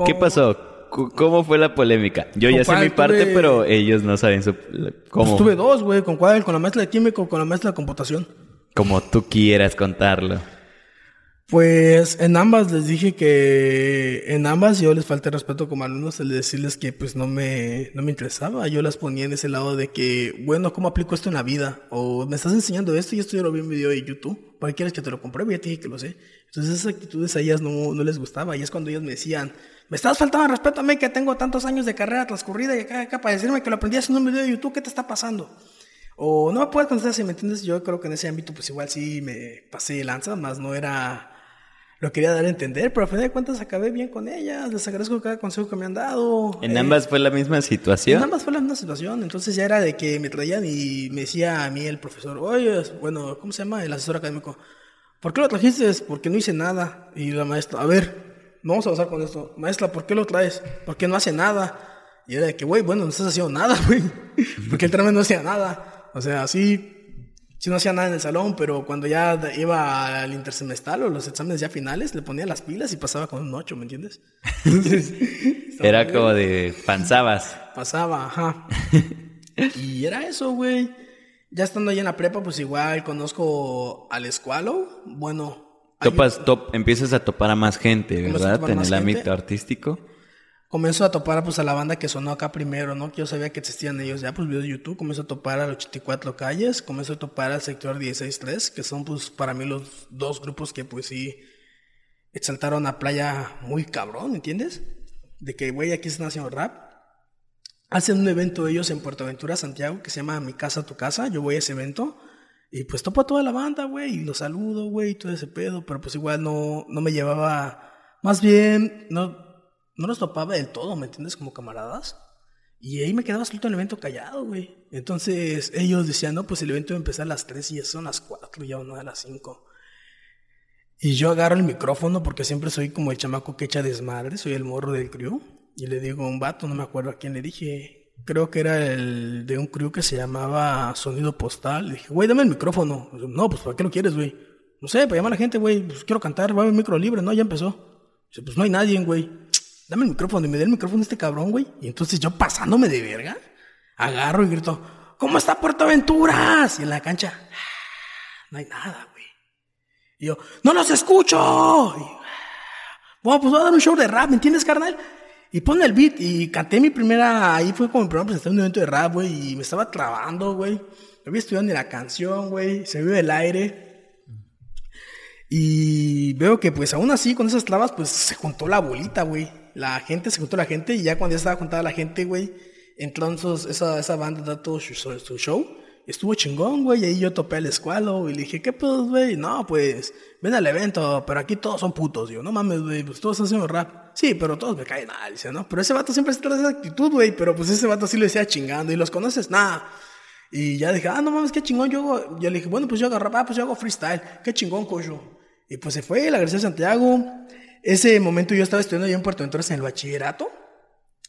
¿qué pasó? ¿Cómo fue la polémica? Yo ya sé mi parte, pero ellos no saben su, cómo. Pues tuve dos, güey. ¿Con cuál? ¿Con la maestra de químico con la maestra de computación? Como tú quieras contarlo. Pues en ambas les dije que en ambas yo les falté respeto como alumnos el decirles que pues no me, no me interesaba. Yo las ponía en ese lado de que, bueno, ¿cómo aplico esto en la vida? O me estás enseñando esto y esto yo lo vi en un video de YouTube. ¿Para quieres que te lo compruebe? Ya te dije que lo sé. Entonces esas actitudes a ellas no, no les gustaba. Y es cuando ellos me decían, me estás faltando respeto a mí que tengo tantos años de carrera transcurrida y acá, acá para decirme que lo aprendí haciendo un video de YouTube, ¿qué te está pasando? O no me puedes contestar si me entiendes. Yo creo que en ese ámbito pues igual sí me pasé de lanza, más no era lo quería dar a entender, pero a fin de cuentas acabé bien con ellas. Les agradezco cada consejo que me han dado. ¿En ambas fue la misma situación? En ambas fue la misma situación. Entonces ya era de que me traían y me decía a mí el profesor, oye, bueno, ¿cómo se llama? El asesor académico. ¿Por qué lo trajiste? Porque no hice nada. Y la maestra, a ver, no vamos a pasar con esto. Maestra, ¿por qué lo traes? Porque no hace nada. Y era de que, güey, bueno, no estás haciendo nada, güey. Porque el trámite no hacía nada. O sea, así si no hacía nada en el salón, pero cuando ya iba al intersemestral o los exámenes ya finales, le ponía las pilas y pasaba con un 8, ¿me entiendes? era como de panzabas. Pasaba, ajá. y era eso, güey. Ya estando ahí en la prepa, pues igual conozco al escualo. Bueno. Topas, top, empiezas a topar a más gente, ¿verdad? En el ámbito artístico. Comenzó a topar pues a la banda que sonó acá primero, ¿no? Que yo sabía que existían ellos, ya pues videos de YouTube, comenzó a topar al 84 Calles, comenzó a topar al sector 163, que son pues para mí los dos grupos que pues sí exaltaron a Playa muy cabrón, ¿entiendes? De que, güey, aquí están haciendo rap. Hacen un evento ellos en Puerto Aventura, Santiago, que se llama Mi Casa, Tu Casa. Yo voy a ese evento y pues topo a toda la banda, güey, y los saludo, güey, y todo ese pedo, pero pues igual no, no me llevaba, más bien, no, no los topaba del todo, ¿me entiendes? Como camaradas. Y ahí me quedaba solito en el evento callado, güey. Entonces ellos decían, no, pues el evento va a empezar a las 3 y ya son las 4, ya no a las 5. Y yo agarro el micrófono porque siempre soy como el chamaco que echa desmadre, soy el morro del crew. Y le digo a un vato, no me acuerdo a quién le dije, creo que era el de un crew que se llamaba Sonido Postal. Le dije, güey, dame el micrófono. No, pues ¿para qué lo quieres, güey? No sé, para llamar a la gente, güey, pues quiero cantar, va a haber micro libre, no, ya empezó. Dice, pues no hay nadie, güey. Dame el micrófono y me da el micrófono este cabrón, güey. Y entonces yo pasándome de verga, agarro y grito, ¿cómo está Puerto Aventuras? Y en la cancha, ah, no hay nada, güey. Y yo, ¡no los escucho! Y, bueno, pues voy a dar un show de rap, ¿me entiendes, carnal? Y pone el beat y canté mi primera, ahí fue como mi primera presentación de un evento de rap, güey, y me estaba trabando, güey. No había estudiado ni la canción, güey, se vio el aire. Y veo que pues aún así con esas trabas pues se juntó la bolita, güey. La gente, se juntó la gente y ya cuando ya estaba juntada la gente, güey, entró esa, esa banda da todo su, su show. Estuvo chingón, güey. Y ahí yo topé al escualo y le dije, ¿qué pedo, güey? No, pues, ven al evento, pero aquí todos son putos. Yo, no mames, güey, pues todos haciendo rap. Sí, pero todos me caen mal, dice, ¿no? Pero ese vato siempre se trae esa actitud, güey. Pero pues ese vato sí lo decía chingando. ¿Y los conoces? Nada. Y ya dije, ah, no mames, qué chingón. Yo, yo le dije, bueno, pues yo hago rap, ah, pues yo hago freestyle. Qué chingón, coño. Y pues se fue, la García Santiago. Ese momento yo estaba estudiando ya en Puerto Venturas en el bachillerato.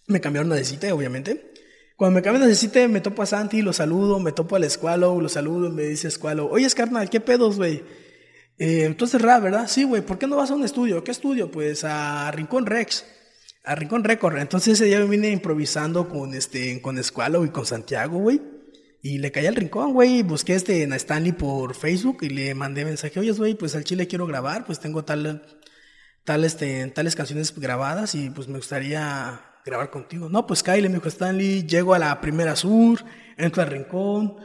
Me cambiaron de cita, obviamente. Cuando me cambian de cita, me topo a Santi, lo saludo, me topo al escualo, lo saludo, me dice escualo, oye, carnal, ¿qué pedos, güey? Eh, entonces, rap, ¿verdad? Sí, güey, ¿por qué no vas a un estudio? ¿Qué estudio? Pues a Rincón Rex, a Rincón Record. Entonces ese día me vine improvisando con, este, con Escualo y con Santiago, güey. Y le caí al rincón, güey. Busqué este en Stanley por Facebook y le mandé mensaje. Oye, güey, pues al chile quiero grabar. Pues tengo tal, tal, este, tales canciones grabadas y pues me gustaría grabar contigo. No, pues Kyle, me dijo Stanley, llego a la primera sur, entro al rincón,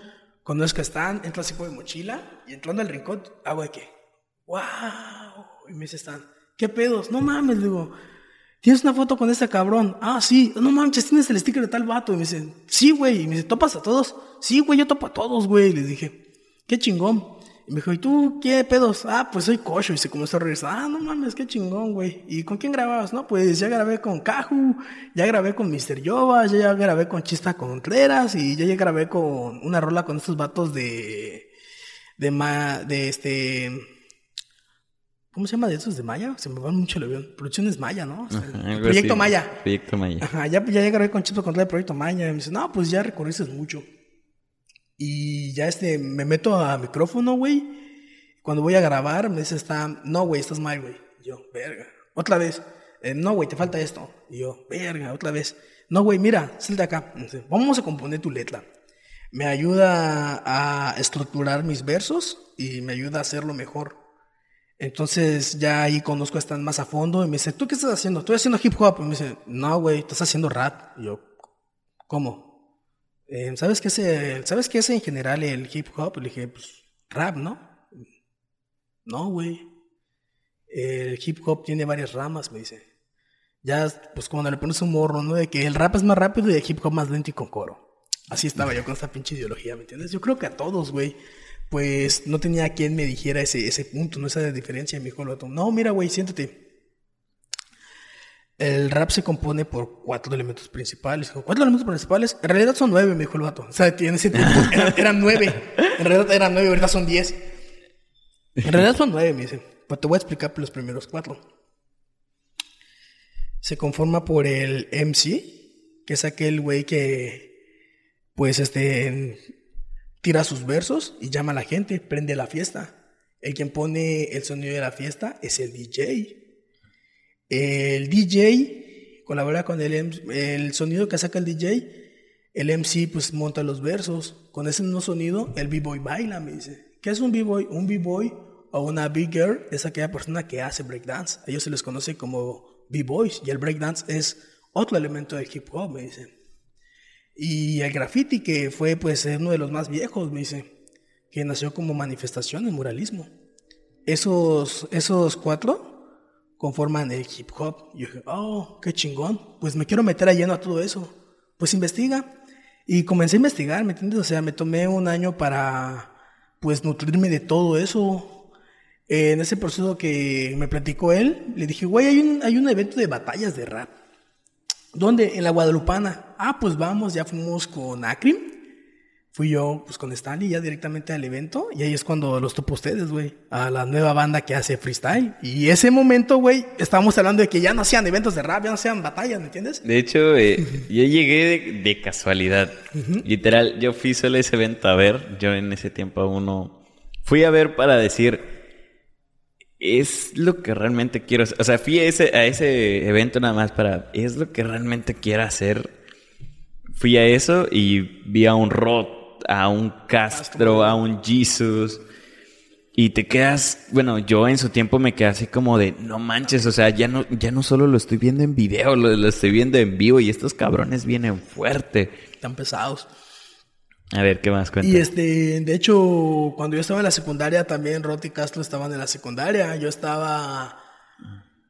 conozco a Stan, entro así por mi mochila y entrando al rincón, hago de qué, wow, y me dice Stan, ¿qué pedos? No mames, digo, ¿tienes una foto con este cabrón? Ah, sí, no mames, tienes el sticker de tal vato. Y me dice, sí, güey, y me dice, ¿topas a todos? Sí, güey, yo topo a todos, güey. Y le dije, qué chingón. Y me dijo, ¿y tú qué pedos? Ah, pues soy Cocho. Y se comenzó a regresar. Ah, no mames, qué chingón, güey. ¿Y con quién grababas? No, pues ya grabé con Caju, ya grabé con Mr. Yoba, ya grabé con Chispa Contreras y ya, ya grabé con una rola con estos vatos de. de, ma, de este. ¿Cómo se llama de esos de Maya? Se me va mucho el avión. Producciones Maya, ¿no? Ajá, Proyecto. Maya. Proyecto Maya. Ajá, ya, ya grabé con Chispa Contreras de Proyecto Maya. Y me dice, no, pues ya recorriste mucho. Y ya este, me meto a micrófono, güey. Cuando voy a grabar, me dice, está, no, güey, estás mal, güey. Yo, verga. Otra vez, "Eh, no, güey, te falta esto. Y yo, verga, otra vez. No, güey, mira, salte acá. Dice, Vamos a componer tu letra. Me ayuda a estructurar mis versos y me ayuda a hacerlo mejor. Entonces ya ahí conozco a Stan más a fondo y me dice, ¿tú qué estás haciendo? Estoy haciendo hip hop. Y me dice, no, güey, estás haciendo rap. Y yo, ¿cómo? "Eh, ¿Sabes qué es ¿sabes qué es en general el hip hop? Le dije, pues rap, ¿no? No, güey. El hip hop tiene varias ramas, me dice. Ya, pues cuando le pones un morro, ¿no? De que el rap es más rápido y el hip hop más lento y con coro. Así estaba yo con esta pinche ideología, ¿me entiendes? Yo creo que a todos, güey. Pues no tenía quien me dijera ese, ese punto, no esa diferencia. Me dijo el no, mira, güey, siéntate. El rap se compone por cuatro elementos principales. ¿Cuatro elementos principales? En realidad son nueve, me dijo el vato. O sea, en ese eran, nueve. En realidad eran nueve, ahorita son diez. En realidad son nueve, me dice. Pero te voy a explicar los primeros cuatro. Se conforma por el MC, que es aquel güey que, pues, este, tira sus versos y llama a la gente, prende la fiesta. El quien pone el sonido de la fiesta es el DJ. El DJ colabora con el, el sonido que saca el DJ. El MC pues monta los versos. Con ese mismo sonido, el B-Boy baila, me dice. ¿Qué es un B-Boy? Un B-Boy o una Big Girl es aquella persona que hace breakdance. A ellos se les conoce como B-Boys. Y el breakdance es otro elemento del hip hop, me dice. Y el graffiti, que fue pues uno de los más viejos, me dice, que nació como manifestación en muralismo. Esos, esos cuatro conforman el hip hop. Y yo dije, oh, qué chingón, pues me quiero meter a lleno a todo eso. Pues investiga. Y comencé a investigar, ¿me entiendes? O sea, me tomé un año para, pues, nutrirme de todo eso. En ese proceso que me platicó él, le dije, güey, hay un, hay un evento de batallas de rap. ¿Dónde? En la Guadalupana. Ah, pues vamos, ya fuimos con Acrim. Fui yo, pues con Stanley, ya directamente al evento. Y ahí es cuando los topo ustedes, güey. A la nueva banda que hace freestyle. Y ese momento, güey, estábamos hablando de que ya no hacían eventos de rap, ya no hacían batallas, ¿me entiendes? De hecho, eh, yo llegué de, casualidad. Literal, yo fui solo ese evento a ver. Yo en ese tiempo aún no... Fui a ver para decir es lo que realmente quiero hacer. O sea, fui a ese, a ese evento nada más para, es lo que realmente quiero hacer. Fui a eso y vi a un Rod, a un Castro, a un Jesus. Y te quedas, bueno, yo en su tiempo me quedé así como de, no manches, o sea, ya no, ya no solo lo estoy viendo en video, lo, lo estoy viendo en vivo y estos cabrones vienen fuerte. Están pesados. A ver, ¿qué más cuenta? Y este, de hecho, cuando yo estaba en la secundaria, también Roti y Castro estaban en la secundaria. Yo estaba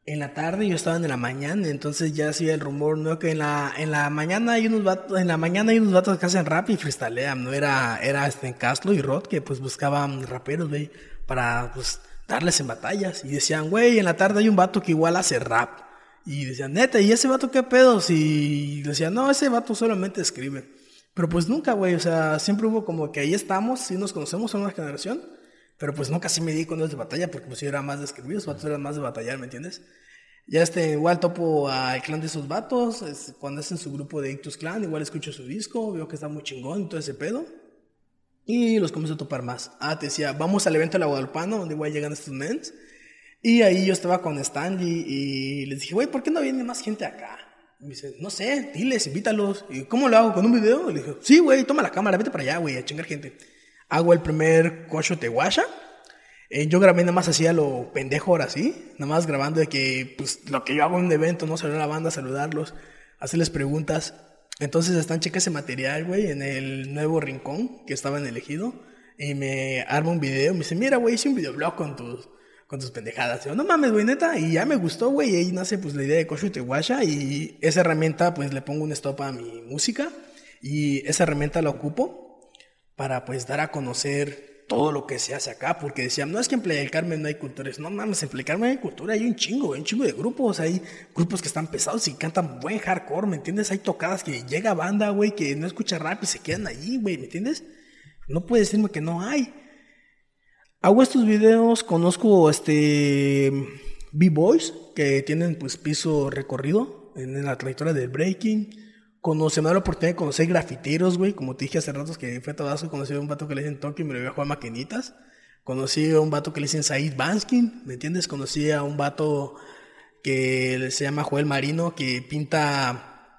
en la tarde yo estaba en la mañana. Entonces ya hacía el rumor, ¿no? Que en la, en la mañana hay unos vatos, en la mañana hay unos vatos que hacen rap y freestylean, ¿no? Era, era este Castro y Rod que pues buscaban raperos, güey, para pues darles en batallas. Y decían, güey, en la tarde hay un vato que igual hace rap. Y decían, neta, ¿y ese vato qué pedos? Y decían, no, ese vato solamente escribe. Pero pues nunca, güey, o sea, siempre hubo como que ahí estamos, sí nos conocemos, somos una generación, pero pues nunca sí me di con los de batalla, porque pues yo era más de escribir, los vatos eran más de batallar, ¿me entiendes? Ya este, igual topo al clan de esos vatos, cuando es en su grupo de Ictus Clan, igual escucho su disco, veo que está muy chingón y todo ese pedo. Y los comienzo a topar más. Ah, te decía, vamos al evento de la Guadalupana, donde igual llegan estos mens. Y ahí yo estaba con Stanley y les dije, güey, ¿por qué no viene más gente acá? me dice, no sé, diles, invítalos. ¿Y cómo lo hago? ¿Con un video? le dije, sí, güey, toma la cámara, vete para allá, güey, a chingar gente. Hago el primer cocho te guasha. Eh, yo grabé nada más hacía lo pendejo ahora sí, nada más grabando de que, pues, lo que yo hago en un evento, ¿no? Salir a la banda, saludarlos, hacerles preguntas. Entonces están checa ese material, güey, en el nuevo rincón que estaban elegido. Y me arma un video, me dice, mira, güey, hice un videoblog con tus con tus pendejadas. Yo, no mames, güey, neta. Y ya me gustó, güey. Y ahí nace pues la idea de Koshu Tehuasha. Y esa herramienta, pues le pongo un stop a mi música. Y esa herramienta la ocupo para pues dar a conocer todo lo que se hace acá. Porque decían, no es que en Playa del Carmen no hay cultores. No mames, en Playa del Carmen hay cultura. Hay un chingo, hay un chingo de grupos. Hay grupos que están pesados y cantan buen hardcore, ¿me entiendes? Hay tocadas que llega banda, güey, que no escucha rap y se quedan ahí, güey, ¿me entiendes? No puedes decirme que no hay. Hago estos videos, conozco este B-Boys que tienen pues piso recorrido en, la trayectoria del breaking. Conoce, me da la oportunidad de conocer grafiteros, güey. Como te dije hace ratos que fue a Tabasco, conocí a un vato que le dicen Tokio y me lo iba a jugar maquinitas. Conocí a un vato que le dicen Said Banskin, ¿me entiendes? Conocí a un vato que se llama Joel Marino que pinta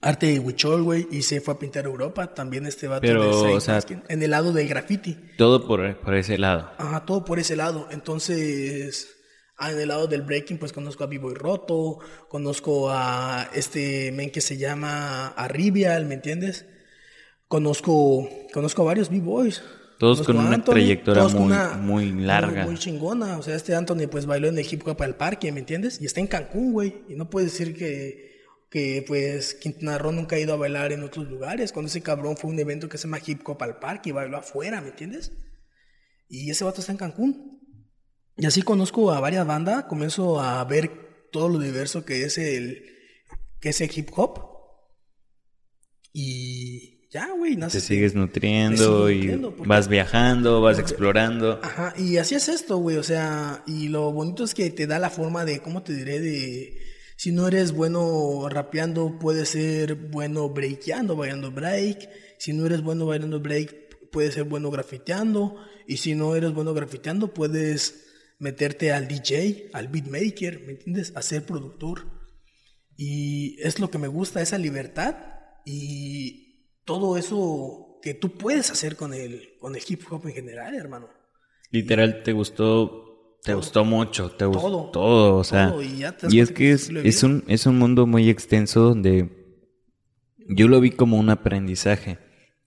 arte de Huichol, güey, y se fue a pintar Europa. También este vato Pero, o sea, en el lado del graffiti. Todo por, por ese lado. Ajá, todo por ese lado. Entonces, ah, en el lado del breaking, pues conozco a Vivo y Roto, conozco a este men que se llama Arribial, ¿me entiendes? Conozco, conozco a varios B-Boys. Todos con una trayectoria muy, muy larga. Muy, muy, chingona. O sea, este Anthony pues bailó en el hip hop al parque, ¿me entiendes? Y está en Cancún, güey. Y no puedes decir que que pues Quintana Roo nunca ha ido a bailar en otros lugares. Cuando ese cabrón fue un evento que se llama Hip Hop al Parque y bailó afuera, ¿me entiendes? Y ese vato está en Cancún. Y así conozco a varias bandas, comienzo a ver todo lo diverso que es el, que es el hip hop. Y ya, güey, Te sigues nutriendo y vas viajando, vas explorando. Ajá, y así es esto, güey, o sea, y lo bonito es que te da la forma de, ¿cómo te diré? De si no eres bueno rapeando, puedes ser bueno breakeando, bailando break. Si no eres bueno bailando break, puedes ser bueno grafiteando. Y si no eres bueno grafiteando, puedes meterte al DJ, al beatmaker, ¿me entiendes? A ser productor. Y es lo que me gusta, esa libertad y todo eso que tú puedes hacer con el, con el hip hop en general, hermano. Literal, ¿te gustó te gustó mucho, te gustó Todo. todo, o sea, Todo, y y es que es, es un es un mundo muy extenso donde yo lo vi como un aprendizaje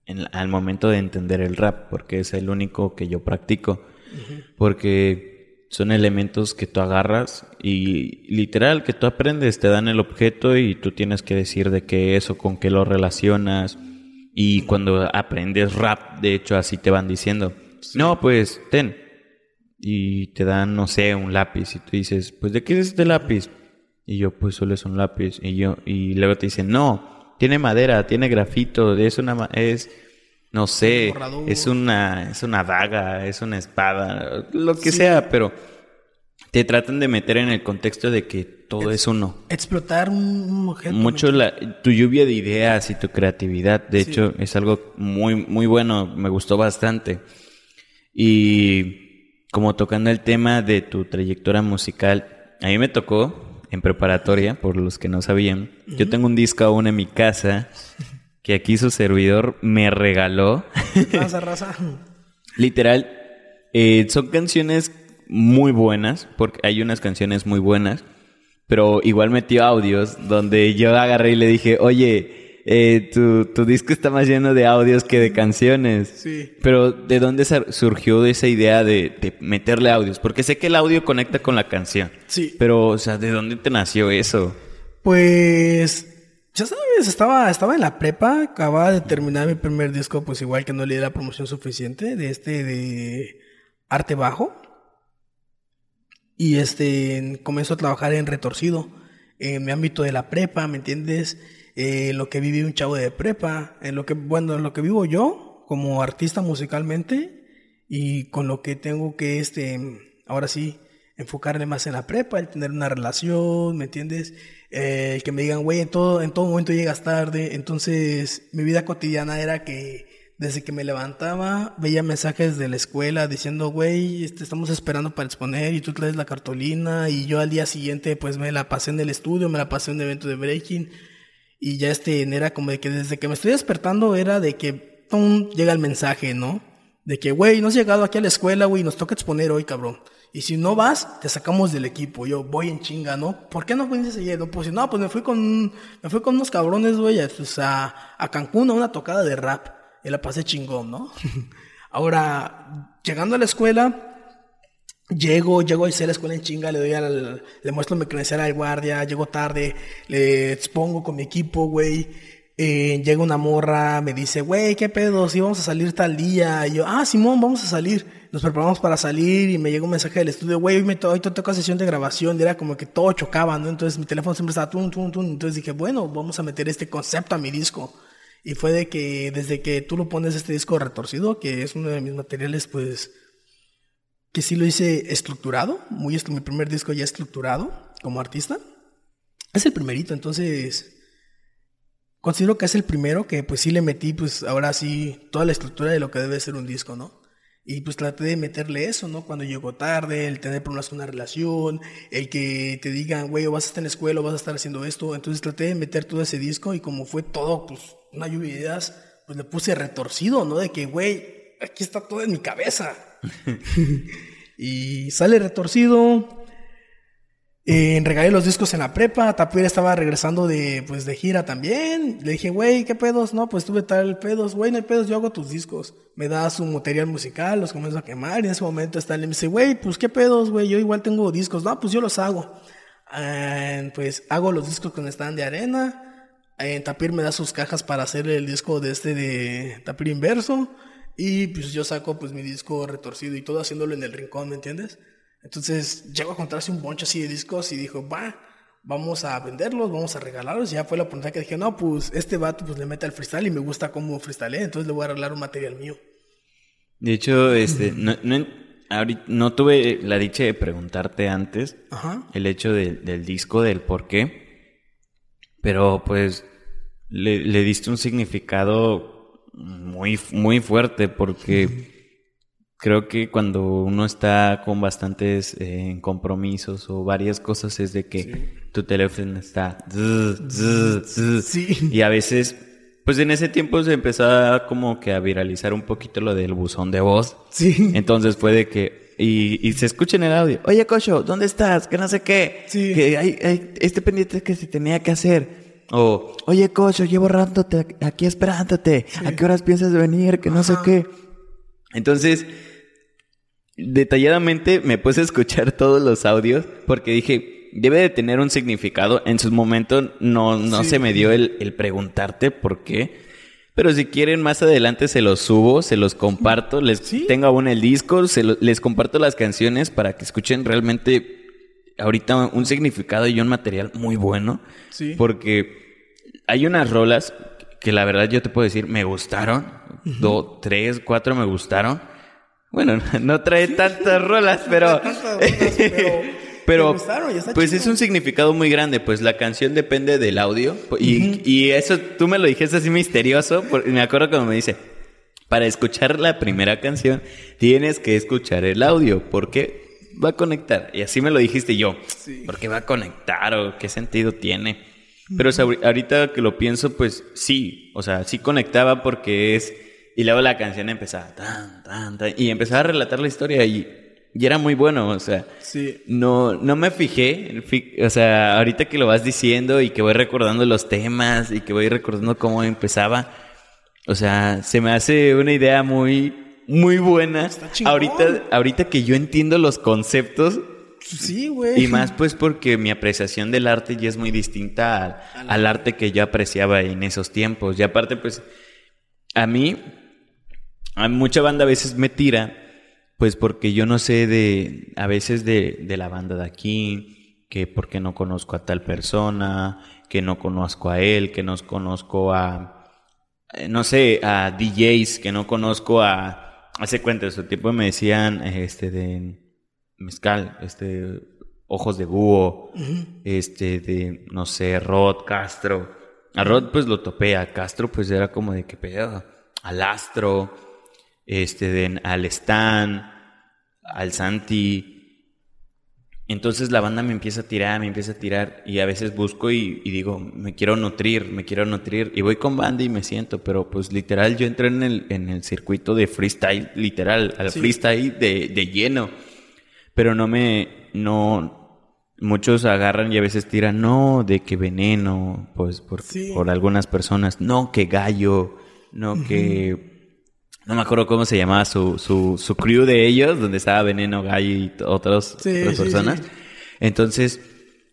en- al momento de entender el rap, porque es el único que yo practico, porque son elementos que tú agarras y literal que tú aprendes, te dan el objeto y tú tienes que decir de qué es o con qué lo relacionas. Y cuando aprendes rap, de hecho, así te van diciendo, no, pues ten. Y te dan, no sé, un lápiz y tú dices, pues ¿de qué es este lápiz? Y yo, pues solo es un lápiz. Y yo, y luego te dicen, no, tiene madera, tiene grafito, es una, es, no sé, borrador. es una, es una daga, es una espada, lo que Sí. sea, pero te tratan de meter en el contexto de que todo es uno. Explotar un, objeto. Mucho ¿me la, tu lluvia de ideas y tu creatividad, de Sí. hecho, es algo muy, muy bueno, me gustó bastante. Y como tocando el tema de tu trayectoria musical, a mí me tocó en preparatoria, por los que no sabían, yo tengo un disco aún en mi casa que aquí su servidor me regaló. Raza, raza. Literal, eh, son canciones muy buenas, porque hay unas canciones muy buenas, pero igual metió audios donde yo agarré y le dije, oye, eh, tu, tu disco está más lleno de audios que de canciones. Sí. Pero ¿de dónde surgió esa idea de, de meterle audios? Porque sé que el audio conecta con la canción. Sí. Pero, o sea, ¿de dónde te nació eso? Pues, ya sabes, estaba, estaba en la prepa, acababa de terminar mi primer disco, pues igual que no le di la promoción suficiente de este de arte bajo. Y este, comenzó a trabajar en Retorcido, en mi ámbito de la prepa, ¿me entiendes? Eh, lo que vive un chavo de prepa, en lo que, bueno, en lo que vivo yo como artista musicalmente y con lo que tengo que, este, ahora sí, enfocarle más en la prepa, el tener una relación, ¿me entiendes? Eh, que me digan, güey, en todo, en todo momento llegas tarde. Entonces, mi vida cotidiana era que desde que me levantaba, veía mensajes de la escuela diciendo, güey, este, estamos esperando para exponer y tú traes la cartulina. Y yo al día siguiente, pues me la pasé en el estudio, me la pasé en un evento de breaking. Y ya este, era como de que desde que me estoy despertando era de que ¡pum! llega el mensaje, ¿no? De que, güey, no has llegado aquí a la escuela, güey, nos toca exponer hoy, cabrón. Y si no vas, te sacamos del equipo. Yo voy en chinga, ¿no? ¿Por qué no viniste ayer? No, pues, no, pues me fui con, me fui con unos cabrones, güey, a, pues, a, a Cancún a una tocada de rap. Y la pasé chingón, ¿no? Ahora, llegando a la escuela, Llego, llego a la escuela en chinga, le doy al, le muestro mi credencial al guardia, llego tarde, le expongo con mi equipo, güey. Eh, llega una morra, me dice, güey, ¿qué pedo? Si vamos a salir tal día. Y yo, ah, Simón, vamos a salir. Nos preparamos para salir y me llega un mensaje del estudio, güey, hoy, me to- hoy te toca sesión de grabación. Y era como que todo chocaba, ¿no? Entonces mi teléfono siempre estaba tum, tum, tum. Entonces dije, bueno, vamos a meter este concepto a mi disco. Y fue de que desde que tú lo pones este disco retorcido, que es uno de mis materiales, pues que sí lo hice estructurado, muy est- mi primer disco ya estructurado como artista. Es el primerito, entonces considero que es el primero que pues sí le metí pues ahora sí toda la estructura de lo que debe ser un disco, ¿no? Y pues traté de meterle eso, ¿no? Cuando llegó tarde, el tener problemas con una relación, el que te digan, güey, o vas a estar en la escuela, o vas a estar haciendo esto. Entonces traté de meter todo ese disco y como fue todo, pues, una lluvia de ideas, pues le puse retorcido, ¿no? De que, güey, aquí está todo en mi cabeza. y sale retorcido. Eh, regalé los discos en la prepa. Tapir estaba regresando de, pues, de gira también. Le dije, güey, ¿qué pedos? No, pues tuve tal pedos. Güey, no hay pedos, yo hago tus discos. Me da su material musical, los comienzo a quemar. Y en ese momento está, le dice, güey, pues, ¿qué pedos, güey? Yo igual tengo discos. No, pues yo los hago. Pues hago los discos con stand de arena. Eh, Tapir me da sus cajas para hacer el disco de este de Tapir Inverso. Y pues yo saco pues mi disco retorcido y todo haciéndolo en el rincón, ¿me entiendes? Entonces llego a encontrarse un bonche así de discos y dijo, va, vamos a venderlos, vamos a regalarlos. Y ya fue la oportunidad que dije, no, pues este vato pues le mete al freestyle y me gusta cómo freestyle, entonces le voy a arreglar un material mío. De hecho, este, no, no, ahorita- no tuve la dicha de preguntarte antes Ajá. el hecho de- del disco, del por qué, pero pues le, le diste un significado muy, muy fuerte porque creo que cuando uno está con bastantes eh, compromisos o varias cosas es de que tu teléfono está... Sí. y a veces, pues en ese tiempo se empezó a como que a viralizar un poquito lo del buzón de voz. Sí. Entonces fue de que y, y se escucha en el audio, oye, Cocho, ¿dónde estás? Que no sé qué. Sí. Que hay, hay este pendiente que se tenía que hacer. O, oye, Cocho, llevo rándote aquí esperándote. ¿A qué horas piensas venir? Que no sé qué. Entonces, detalladamente me puse a escuchar todos los audios porque dije, debe de tener un significado. En su momento no, no Sí. se me dio el, el preguntarte por qué. Pero si quieren, más adelante se los subo, se los comparto, les Sí. tengo aún el disco, se lo- les comparto las canciones para que escuchen realmente ahorita un significado y un material muy bueno. Sí. Porque hay unas rolas que la verdad yo te puedo decir, me gustaron. Dos, tres, cuatro me gustaron. Bueno, no trae tantas rolas, pero... Pero- pero pues chido. es un significado muy grande, pues la canción depende del audio. Y, y eso tú me lo dijiste así misterioso, porque me acuerdo cuando me dice, para escuchar la primera canción tienes que escuchar el audio, porque va a conectar. Y así me lo dijiste yo, Sí. ¿por qué va a conectar o qué sentido tiene? Pero o sea, ahori- ahorita que lo pienso, pues sí, o sea, sí conectaba porque es... Y luego la canción empezaba, tan, tan, tan, y empezaba a relatar la historia y, y era muy bueno, o sea... Sí. No, no me fijé, fi- o sea, ahorita que lo vas diciendo y que voy recordando los temas y que voy recordando cómo empezaba, o sea, se me hace una idea muy, muy buena. chingón. Ahorita, ahorita que yo entiendo los conceptos Sí, güey. y más pues porque mi apreciación del arte ya es muy distinta al, al arte que yo apreciaba en esos tiempos. Y aparte pues, a mí, a mucha banda a veces me tira, pues porque yo no sé de, a veces de, de la banda de aquí, que porque no conozco a tal persona, que no conozco a él, que no conozco a, eh, no sé, a DJs, que no conozco a, hace cuenta, su tiempo me decían, este, de Mezcal, este, Ojos de Búho, este, de, no sé, Rod, Castro. A Rod pues lo topé, a Castro pues era como de qué pedo. Al Astro, este, de, al Stan, al Santi. Entonces la banda me empieza a tirar, me empieza a tirar y a veces busco y, y digo, me quiero nutrir, me quiero nutrir y voy con banda y me siento, pero pues literal yo entré en el, en el circuito de freestyle, literal, al Sí. freestyle de, de lleno, pero no me, no, muchos agarran y a veces tiran, no, de que veneno, pues por, Sí. por algunas personas, no, que gallo, no, que... No me acuerdo cómo se llamaba su, su, su crew de ellos, donde estaba Veneno, Gallo y otros, Sí, otras personas. sí. Entonces,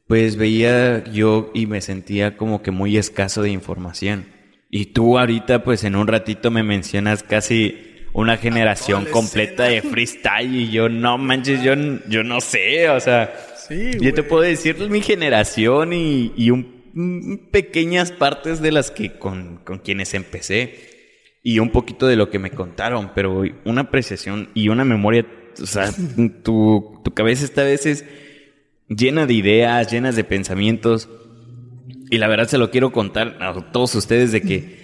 pues veía yo y me sentía como que muy escaso de información. Y tú ahorita, pues en un ratito me mencionas casi una generación completa de freestyle y yo no manches, yo, yo no sé, o sea, Sí, yo te puedo decir mi generación y, y un- pequeñas partes de las que con, con quienes empecé y un poquito de lo que me contaron, pero una apreciación y una memoria, o sea, tu, tu cabeza está a veces llena de ideas, llenas de pensamientos. Y la verdad se lo quiero contar a todos ustedes de que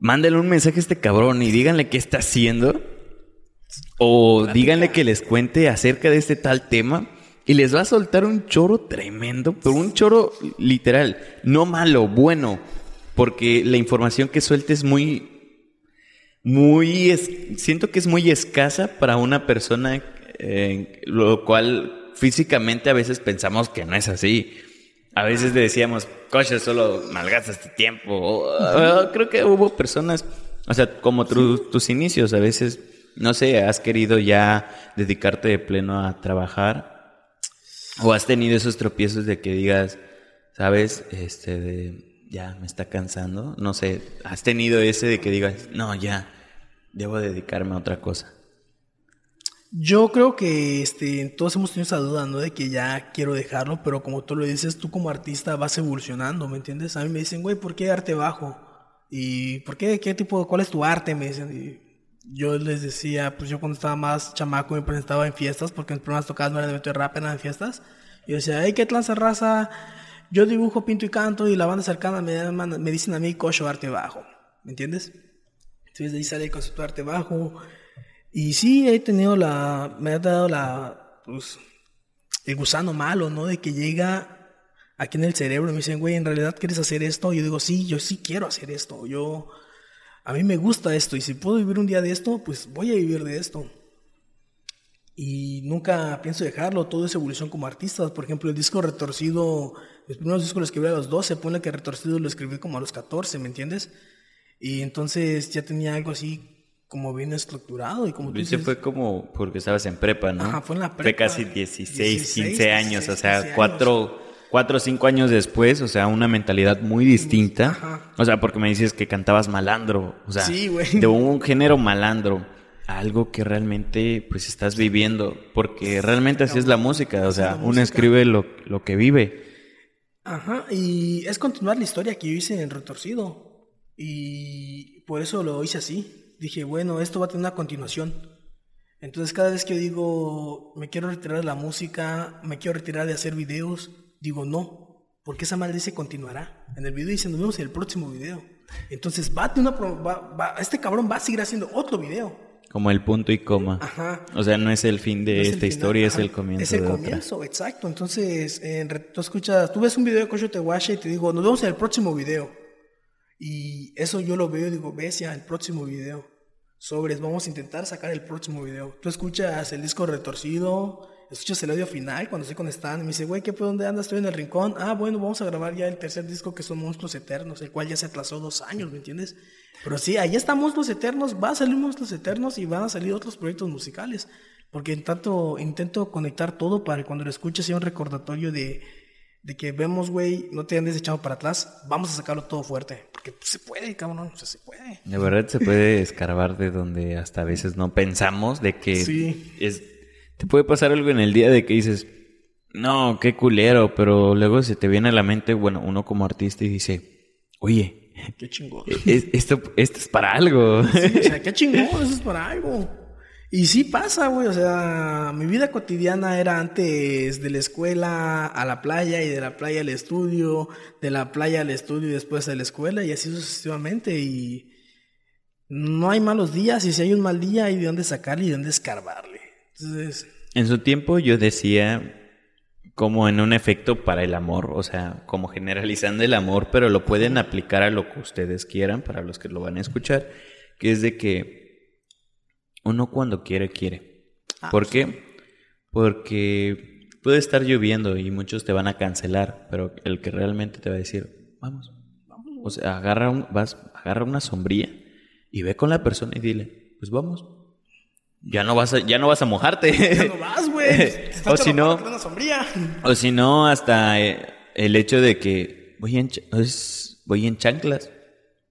mándenle un mensaje a este cabrón y díganle qué está haciendo. O díganle que les cuente acerca de este tal tema. Y les va a soltar un choro tremendo, pero un choro literal, no malo, bueno. Porque la información que suelte es muy, muy, es- siento que es muy escasa para una persona, eh, lo cual físicamente a veces pensamos que no es así. A veces le decíamos, coche, solo malgastas tu tiempo. O, ah, creo que hubo personas, o sea, como tu- tus inicios, a veces, no sé, has querido ya dedicarte de pleno a trabajar o has tenido esos tropiezos de que digas, sabes, este, de, ya me está cansando. No sé, has tenido ese de que digas, no, ya, debo dedicarme a otra cosa. Yo creo que este, todos hemos tenido esa duda, ¿no? De que ya quiero dejarlo, pero como tú lo dices, tú como artista vas evolucionando, ¿me entiendes? A mí me dicen, güey, ¿por qué arte bajo? ¿Y por qué? ¿Qué tipo? ¿Cuál es tu arte? Me dicen. Yo les decía, pues yo cuando estaba más chamaco me presentaba en fiestas, porque mis primeras tocadas no eran de rap, eran en fiestas. Y yo decía, hey, ¿qué tranza raza? Yo dibujo, pinto y canto, y la banda cercana me, me dicen a mí, cocho, arte bajo. ¿Me entiendes? Entonces de ahí sale el concepto de arte bajo. Y sí, he tenido la. Me ha dado la. Pues, el gusano malo, ¿no? De que llega aquí en el cerebro y me dicen, güey, ¿en realidad quieres hacer esto? Yo digo, sí, yo sí quiero hacer esto. Yo. A mí me gusta esto y si puedo vivir un día de esto, pues voy a vivir de esto. Y nunca pienso dejarlo, todo es evolución como artista. Por ejemplo, el disco Retorcido, los primeros discos los escribí a los 12, pone que Retorcido lo escribí como a los 14, ¿me entiendes? Y entonces ya tenía algo así como bien estructurado y como tú dices, fue como porque estabas en prepa, ¿no? Ajá, fue en la Fue prepa. casi 16, 16, 15 años, 16, o sea, 15 cuatro, cuatro o cinco años después, o sea, una mentalidad muy distinta. Ajá. O sea, porque me dices que cantabas malandro, o sea, Sí, de un género malandro algo que realmente pues estás viviendo, porque realmente así es la música, o sea, uno escribe lo, lo que vive. Ajá, y es continuar la historia que yo hice en Retorcido. Y por eso lo hice así. Dije, bueno, esto va a tener una continuación. Entonces cada vez que yo digo, me quiero retirar de la música, me quiero retirar de hacer videos, digo no, porque esa madre dice continuará. En el video dice, nos vemos en el próximo video. Entonces va a tener una va- va- este cabrón va a seguir haciendo otro video. Como el punto y coma. Ajá. O sea, no es el fin de No es el esta historia, es el comienzo Es el de otra. comienzo, exacto. Entonces, en re- tú escuchas, tú ves un video de Cocho Tehuache y te digo, nos vemos en el próximo video. Y eso yo lo veo y digo, ves ya, el próximo video. Sobres, vamos a intentar sacar el próximo video. Tú escuchas el disco retorcido, escuchas el audio final cuando estoy con Stan. Y me dice, güey, ¿qué por dónde andas? Estoy en el rincón. Ah, bueno, vamos a grabar ya el tercer disco que son Monstruos Eternos, el cual ya se atrasó dos años, ¿me entiendes? Pero sí, ahí están Monstruos Eternos, va a salir Monstruos Eternos y van a salir otros proyectos musicales. Porque en tanto intento conectar todo para que cuando lo escuches sea un recordatorio de, de que vemos, güey, no te andes echado para atrás, vamos a sacarlo todo fuerte. Porque pues, se puede, cabrón, o sea, se puede. De verdad se puede escarbar de donde hasta a veces no pensamos de que Sí. es te puede pasar algo en el día de que dices, "No, qué culero", pero luego se te viene a la mente, bueno, uno como artista y dice, "Oye, Qué chingón. es- esto esto es para algo." Sí, o sea, qué chingón, eso es para algo. Y sí pasa, güey, o sea, mi vida cotidiana era antes de la escuela a la playa y de la playa al estudio, de la playa al estudio y después a la escuela y así sucesivamente y no hay malos días y si hay un mal día hay de dónde sacarle y de dónde escarbarle. Entonces, En su tiempo yo decía como en un efecto para el amor, o sea, como generalizando el amor, pero lo pueden aplicar a lo que ustedes quieran, para los que lo van a escuchar, que es de que uno cuando quiere, quiere. Ah, ¿Por qué? Porque puede estar lloviendo y muchos te van a cancelar, pero el que realmente te va a decir, vamos, vamos, o sea, agarra, un, vas, agarra una sombría y ve con la persona y dile, pues vamos. Ya no vas a, ya no vas a mojarte. ya no vas, güey. O si no, o si no, hasta eh, el hecho de que voy en, voy en chanclas.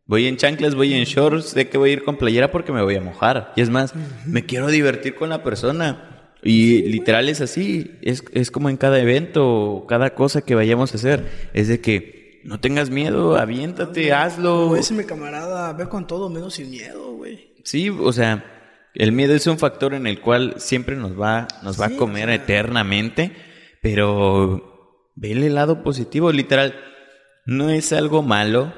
Voy en chanclas, voy en shorts, sé que voy a ir con playera porque me voy a mojar. Y es más, me quiero divertir con la persona. Y literal es así, es, es como en cada evento, cada cosa que vayamos a hacer. Es de que no tengas miedo, aviéntate, hazlo. Dice mi camarada, ve con todo menos sin miedo, güey. Sí, o sea, el miedo es un factor en el cual siempre nos va, nos va Sí, a comer o sea. eternamente, pero vele el lado positivo, literal. No es algo malo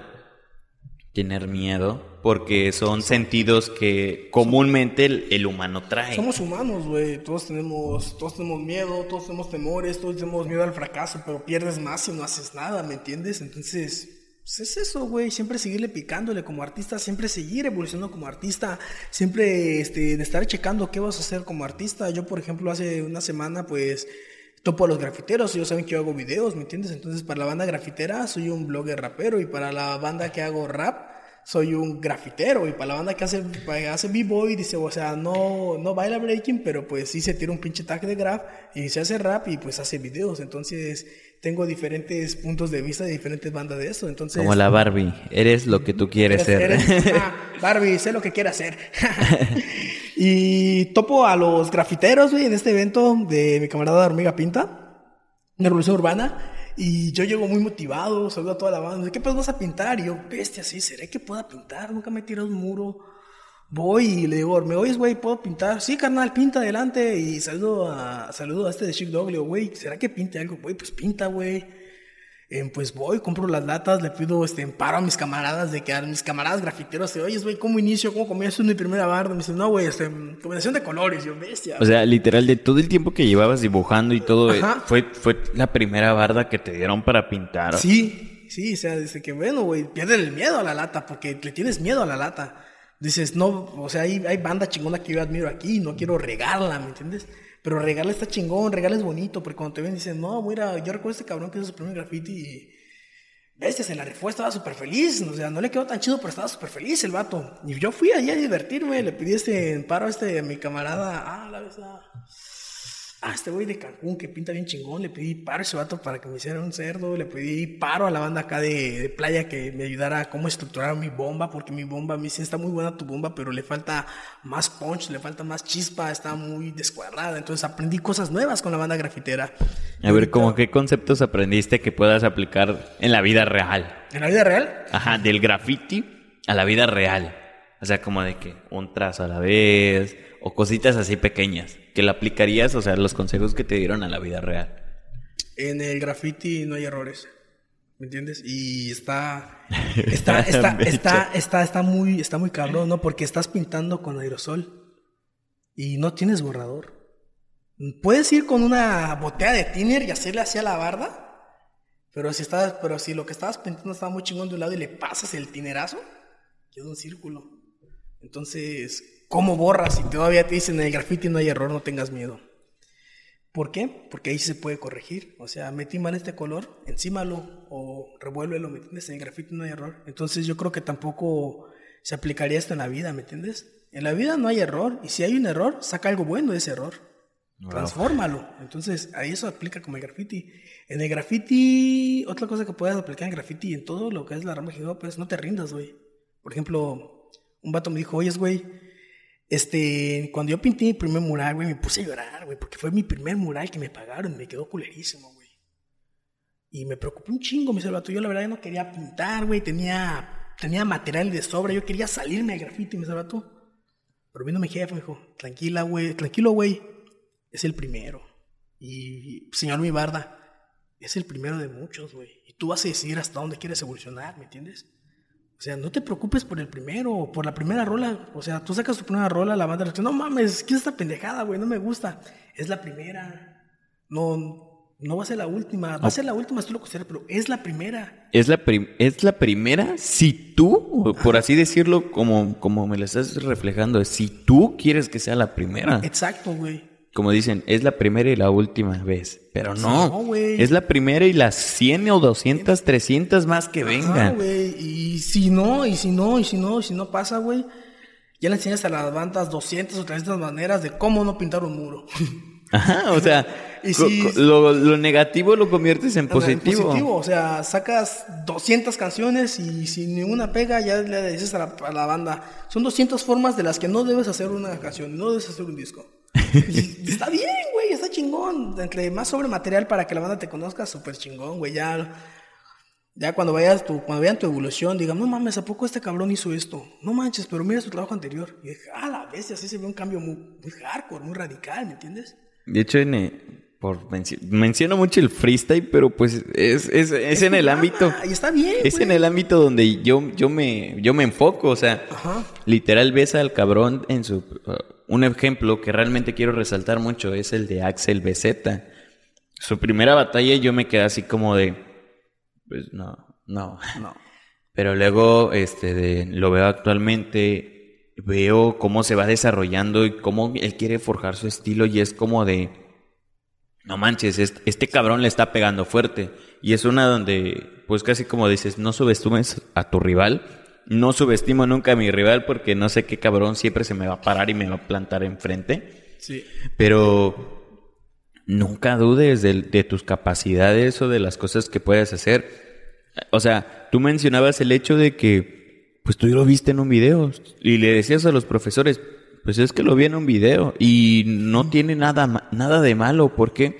tener miedo, porque son sentidos que comúnmente el, el humano trae. Somos humanos, güey. Todos tenemos, todos tenemos miedo, todos tenemos temores, todos tenemos miedo al fracaso, pero pierdes más si no haces nada, ¿me entiendes? Entonces, pues es eso, güey. Siempre seguirle picándole como artista, siempre seguir evolucionando como artista, siempre este, estar checando qué vas a hacer como artista. Yo, por ejemplo, hace una semana, pues topo a los grafiteros, ellos saben que yo hago videos, ¿me entiendes? Entonces, para la banda grafitera soy un blogger rapero y para la banda que hago rap soy un grafitero y para la banda que hace, hace b-boy dice, o sea, no, no baila breaking, pero pues sí se tira un pinche tag de graf y se hace rap y pues hace videos. Entonces tengo diferentes puntos de vista de diferentes bandas de eso. Entonces, Como la Barbie, eres lo que tú quieres Eres- ser. eres- ah, Barbie, sé lo que quiere hacer. y topo a los grafiteros, güey, en este evento de mi camarada Hormiga Pinta, de Revolución Urbana. Y yo llego muy motivado, saludo a toda la banda. ¿Qué pues vas a pintar? Y yo, bestia, sí, ¿seré que pueda pintar? Nunca me he tirado un muro. Voy y le digo, ¿me oyes, güey? ¿Puedo pintar? Sí, carnal, pinta adelante. Y saludo a, saludo a este de Chic Dog. Le güey, ¿será que pinte algo? Pues pinta, güey. Eh, pues voy, compro las latas, le pido este paro a mis camaradas de que a mis camaradas grafiteros, oye, güey, ¿cómo inicio? ¿Cómo comienzo mi primera barra? Me dicen, no, güey, este, combinación de colores, yo, bestia. O sea, literal, de todo el tiempo que llevabas dibujando y todo, eh, Ajá. fue, fue la primera barda que te dieron para pintar. Sí, sí, o sea, dice que bueno, güey, pierde el miedo a la lata, porque le tienes miedo a la lata. Dices, no, o sea, hay, hay banda chingona que yo admiro aquí y no quiero regarla, ¿me entiendes? Pero regarla está chingón, regarla es bonito, porque cuando te ven dicen, no, mira, yo recuerdo a este cabrón que hizo su primer graffiti y... Bestia, se la rifó, estaba súper feliz, o sea, no le quedó tan chido, pero estaba súper feliz el vato. Y yo fui allá a divertirme, le pedí este paro a este, a mi camarada, ah, la verdad ah, este güey de Cancún que pinta bien chingón, le pedí paro a ese vato para que me hiciera un cerdo, le pedí paro a la banda acá de, playa que me ayudara a cómo estructurar mi bomba, porque mi bomba, a mí sí está muy buena tu bomba, pero le falta más punch, le falta más chispa, está muy descuadrada, entonces aprendí cosas nuevas con la banda grafitera. A ver, ¿cómo qué conceptos aprendiste que puedas aplicar en la vida real? ¿En la vida real? Ajá, del graffiti a la vida real. O sea, como de que un trazo a la vez, o cositas así pequeñas que le aplicarías, o sea, los consejos que te dieron a la vida real. En el graffiti no hay errores. ¿Me entiendes? Y está está está está está está muy está muy cabrón, ¿no? Porque estás pintando con aerosol y no tienes borrador. Puedes ir con una botella de thinner y hacerle así a la barda, pero si estás pero si lo que estabas pintando estaba muy chingón de un lado y le pasas el tinerazo, queda un círculo. Entonces, ¿Cómo borras? Si todavía te dicen en el graffiti no hay error, no tengas miedo. ¿Por qué? Porque ahí se puede corregir. O sea, metí mal este color, encímalo o revuélvelo, ¿me entiendes? En el graffiti no hay error. Entonces yo creo que tampoco se aplicaría esto en la vida, ¿me entiendes? En la vida no hay error. Y si hay un error, saca algo bueno de ese error. Transfórmalo. Entonces, ahí eso aplica como el graffiti. En el graffiti, otra cosa que puedes aplicar en graffiti y en todo lo que es la rama hip hop es no te rindas, güey. Por ejemplo, un vato me dijo, oye, güey, este, cuando yo pinté mi primer mural, güey, me puse a llorar, güey, porque fue mi primer mural que me pagaron, me quedó culerísimo, güey. Y me preocupé un chingo, me salvató. Yo la verdad no quería pintar, güey, tenía, tenía material de sobra, yo quería salirme de grafiti, me salvató. Pero vino mi jefe, me dijo, tranquila, güey, tranquilo, güey, es el primero. Y, señor mi barda, es el primero de muchos, güey. Y tú vas a decidir hasta dónde quieres evolucionar, ¿me entiendes? O sea, no te preocupes por el primero, por la primera rola. O sea, tú sacas tu primera rola, la banda dice, no mames, ¿qué es esta pendejada, güey? No me gusta. Es la primera. No, no va a ser la última. Va a ser la última, tú lo consideras, pero es la primera. ¿Es la, es la primera si tú, por así decirlo, como, como me lo estás reflejando, si tú quieres que sea la primera. Exacto, güey como dicen, es la primera y la última vez. Pero no, es la primera y las 100 o 200, 300 más que vengan. güey. Y si no, y si no, y si no, y si no pasa, güey, ya le enseñas a las bandas 200 o 300 maneras de cómo no pintar un muro. Ajá, o sea, lo, negativo lo conviertes en positivo. en positivo. O sea, sacas 200 canciones y si ninguna pega, ya le dices a la, a la banda. Son 200 formas de las que no debes hacer una canción, no debes hacer un disco. Está bien, güey, está chingón. Entre más sobre material para que la banda te conozca, súper chingón, güey. Ya, ya cuando vayas tu, cuando vean tu evolución, digan, no mames, ¿a poco este cabrón hizo esto? No manches, pero mira su trabajo anterior. Y dije, ah, la bestia, así se ve un cambio muy, muy hardcore, muy radical, ¿me entiendes? De hecho, por menciono mucho el freestyle, pero pues es, es, es, en el ámbito. Y está bien. Es en el ámbito donde yo, yo, me, yo me enfoco. O sea, literal ves al cabrón en su un ejemplo que realmente quiero resaltar mucho es el de Axel BZ. Su primera batalla yo me quedé así como de, pues no, no, no. Pero luego este, lo veo actualmente, veo cómo se va desarrollando y cómo él quiere forjar su estilo y es como de, no manches, este, cabrón le está pegando fuerte. Y es una donde, pues casi como dices, no subestimes a tu rival, no subestimo nunca a mi rival porque no sé qué cabrón siempre se me va a parar y me va a plantar enfrente. Sí. Pero nunca dudes de, tus capacidades o de las cosas que puedes hacer. O sea, tú mencionabas el hecho de que, pues tú lo viste en un video y le decías a los profesores, pues es que lo vi en un video y no tiene nada, nada de malo. ¿Por qué?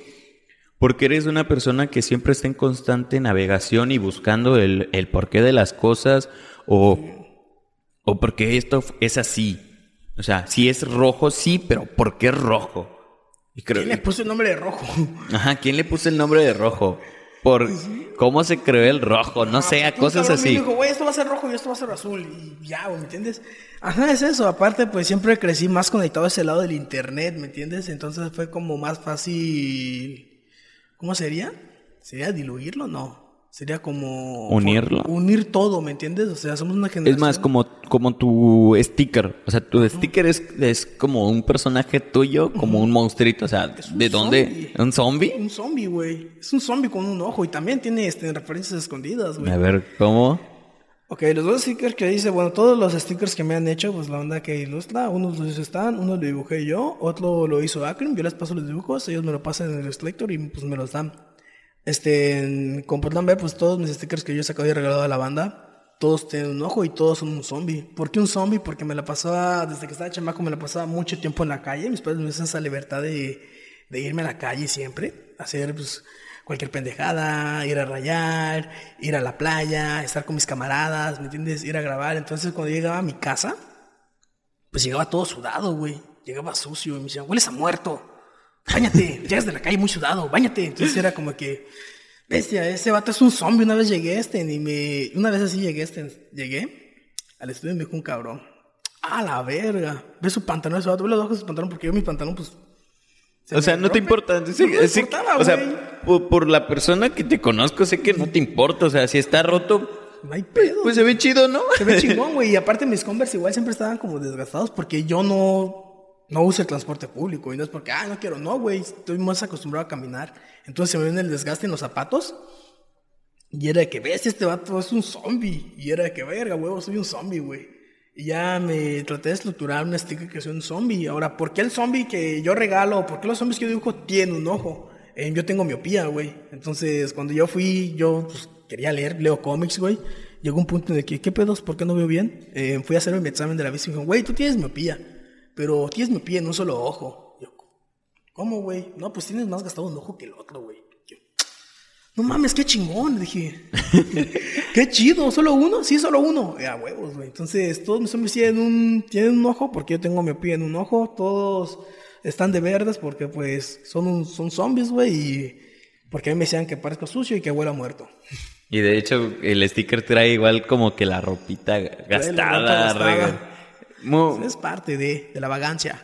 Porque eres una persona que siempre está en constante navegación y buscando el, el porqué de las cosas o, o porque esto es así. O sea, si es rojo, sí, pero ¿por qué rojo? ¿Quién le puso el nombre de rojo? Ajá, ¿quién le puso el nombre de rojo? Por cómo se creó el rojo, no sé, a cosas así. dijo, güey, esto va a ser rojo y esto va a ser azul. Y ya, ¿me entiendes? Ajá, es eso. Aparte, pues siempre crecí más conectado a ese lado del internet, ¿me entiendes? Entonces fue como más fácil. ¿Cómo sería? ¿Sería diluirlo? No. Sería como... Unirlo. Unir todo, ¿me entiendes? O sea, somos una generación... Es más, como, como tu sticker. O sea, tu sticker es, es como un personaje tuyo, como un monstruito. O sea, ¿de dónde? ¿Un zombie? Un zombie, güey. Es un zombie con un ojo y también tiene este, referencias escondidas, güey. A ver, ¿cómo? Ok, los dos stickers que dice, bueno, todos los stickers que me han hecho, pues la onda que ilustra, unos los hizo Stan, uno lo dibujé yo, otro lo hizo Akron, yo les paso los dibujos, ellos me lo pasan en el Illustrator y pues me los dan. Este, en- como podrán ver, pues todos mis stickers que yo he sacado y regalado a la banda, todos tienen un ojo y todos son un zombie. ¿Por qué un zombie? Porque me la pasaba, desde que estaba chamaco, me la pasaba mucho tiempo en la calle, mis padres me hacen esa libertad de, de irme a la calle siempre, hacer pues cualquier pendejada, ir a rayar, ir a la playa, estar con mis camaradas, ¿me entiendes? Ir a grabar. Entonces, cuando llegaba a mi casa, pues llegaba todo sudado, güey. Llegaba sucio y me decían, hueles a muerto. Báñate, llegas de la calle muy sudado, báñate. Entonces era como que, bestia, ese vato es un zombie. Una vez llegué a este, y me. Una vez así llegué a este, llegué al estudio y me dijo un cabrón. A la verga. Ve su pantalón, ese vato, ve los ojos de su pantalón, porque yo mi pantalón, pues. se O sea, no te importa. Sí, No sí, importaba, o sea, por, por la persona que te conozco, sé que no te importa. O sea, si está roto, No hay pedo. pues se ve chido, ¿no? Se ve chingón, güey. Y aparte mis Converse igual siempre estaban como desgastados porque yo no, no uso el transporte público. Y no es porque, ah, no quiero, no, güey. Estoy más acostumbrado a caminar. Entonces se me viene el desgaste en los zapatos. Y era de que, ves, este vato es un zombie. Y era de que, verga, huevo, soy un zombie, güey. Y ya me traté de estructurar un sticker que soy un zombie. Ahora, ¿por qué el zombie que yo regalo, por qué los zombies que yo dibujo tienen un ojo? Eh, yo tengo miopía, güey. Entonces, cuando yo fui, yo pues, quería leer, leo cómics, güey. Llegó un punto en el que, ¿qué pedos? ¿Por qué no veo bien? Eh, fui a hacerme mi examen de la vista y me dijeron, güey, tú tienes miopía. Pero tienes miopía en un solo ojo. Yo, ¿cómo, güey? No, pues tienes más gastado un ojo que el otro, güey. No mames, qué chingón. Dije, qué chido, solo uno, sí, solo uno. Ya, huevos, güey. Entonces, todos mis hombres tienen un, tienen un ojo porque yo tengo miopía en un ojo. Todos están de verdes porque, pues, son, un- son zombies, güey. Y porque a mí me decían que parezco sucio y que huelo a muerto. Y de hecho, el sticker trae igual como que la ropita gastada. gastada. Mu- Es parte de, de la vagancia.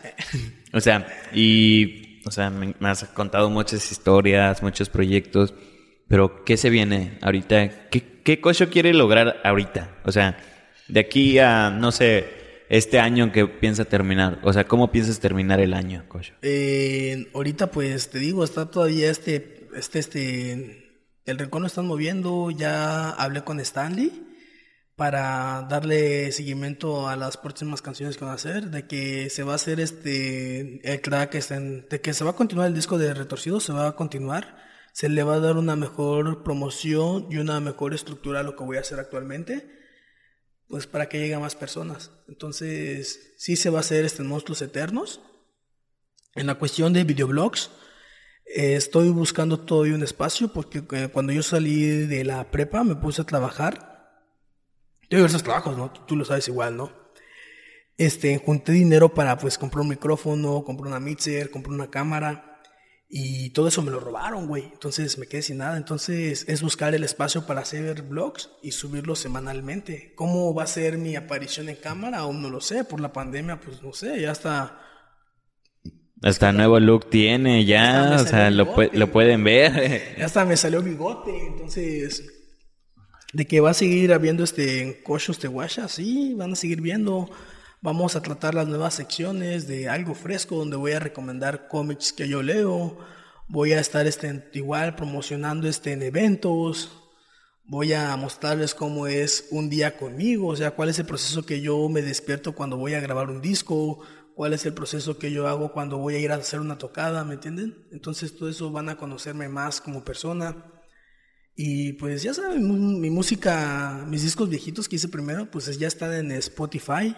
O sea, y, o sea, me, me has contado muchas historias, muchos proyectos, pero ¿qué se viene ahorita? ¿Qué, qué Kosho quiere lograr ahorita? O sea, de aquí a, no sé, este año que piensa terminar. O sea, ¿cómo piensas terminar el año, Kosho? Eh, ahorita, pues te digo, está todavía este, este, este, el rincón lo están moviendo. Ya hablé con Stanley para darle seguimiento a las próximas canciones que van a hacer, de que se va a hacer este, el track, este, de que se va a continuar el disco de Retorcido, se va a continuar, se le va a dar una mejor promoción y una mejor estructura a lo que voy a hacer actualmente pues para que llegue a más personas. Entonces, sí se va a hacer este Monstruos Eternos. En la cuestión de videoblogs, eh, estoy buscando todavía un espacio porque eh, cuando yo salí de la prepa me puse a trabajar. Yo diversos trabajos, ¿no? Tú, tú lo sabes igual, ¿no? Este, junté dinero para pues comprar un micrófono, comprar una mixer, comprar una cámara. Y todo eso me lo robaron, güey. Entonces me quedé sin nada. Entonces es buscar el espacio para hacer vlogs y subirlos semanalmente. ¿Cómo va a ser mi aparición en cámara? Aún no lo sé. Por la pandemia, pues no sé. Ya está. Hasta nuevo look tiene ya, o sea, lo, pu- lo pueden ver. Ya hasta me salió bigote. Entonces. De que va a seguir habiendo este cochos de guasha, sí, van a seguir viendo. Vamos a tratar las nuevas secciones de algo fresco donde voy a recomendar cómics que yo leo. Voy a estar este, igual promocionando este, en eventos. Voy a mostrarles cómo es un día conmigo, o sea, cuál es el proceso que yo me despierto cuando voy a grabar un disco, cuál es el proceso que yo hago cuando voy a ir a hacer una tocada, ¿me entienden? Entonces todo eso van a conocerme más como persona. Y pues ya saben, mi música, mis discos viejitos que hice primero, pues ya están en Spotify,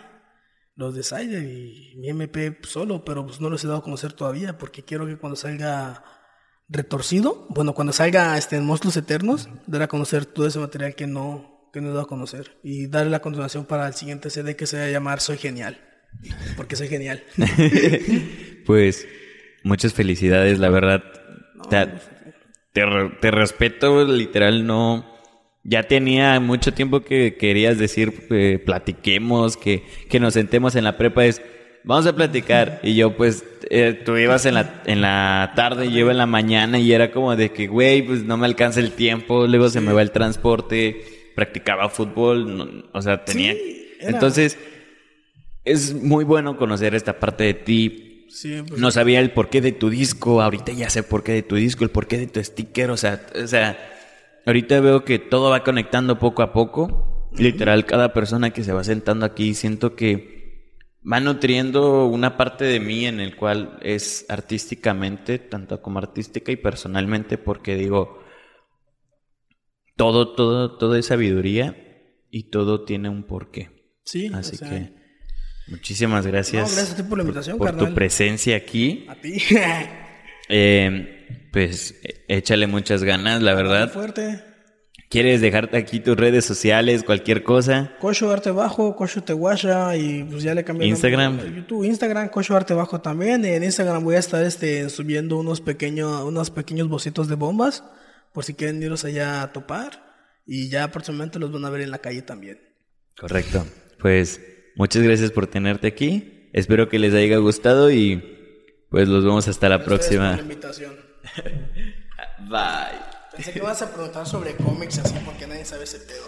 los de Cider y mi MP solo, pero pues no los he dado a conocer todavía porque quiero que cuando salga retorcido, bueno, cuando salga este en Monstruos Eternos, dar a conocer todo ese material que no, que no he dado a conocer y darle la continuación para el siguiente CD que se va a llamar Soy Genial, porque soy genial. Pues muchas felicidades, la verdad. te, te re- te respeto, literal, no. Ya tenía mucho tiempo que querías decir, eh, platiquemos, que, que nos sentemos en la prepa. Es, vamos a platicar. Y yo, pues, eh, tú ibas en la, en la tarde y yo iba en la mañana y era como de que, güey, pues no me alcanza el tiempo, luego se me va el transporte, practicaba fútbol, no- o sea, tenía... Sí, Entonces, es muy bueno conocer esta parte de ti. Pues, No sabía el porqué de tu disco, ahorita ya sé el porqué de tu disco, el porqué de tu sticker, o sea, o sea, ahorita veo que todo va conectando poco a poco. Literal, cada persona que se va sentando aquí, siento que va nutriendo una parte de mí en el cual es artísticamente, tanto como artística y personalmente, porque digo, todo, todo, todo es sabiduría y todo tiene un porqué. sí, Así o sea, que muchísimas gracias, No, gracias a ti por la invitación, por tu presencia aquí. A ti. Eh, pues échale muchas ganas, la verdad. Fuerte. ¿Quieres dejarte aquí tus redes sociales, cualquier cosa? Cocho Arte Bajo, Cocho Te Guasha y pues ya le cambié Instagram. YouTube, Instagram, Cocho Arte Bajo también. En Instagram voy a estar este, subiendo unos pequeños, unos pequeños bocitos de bombas por si quieren irlos allá a topar. Y ya próximamente los van a ver en la calle también. Correcto. Pues muchas gracias por tenerte aquí. Espero que les haya gustado y pues los vemos hasta la Gracias por la próxima. invitación. Bye. Pensé que vas a preguntar sobre cómics así porque nadie sabe ese pedo.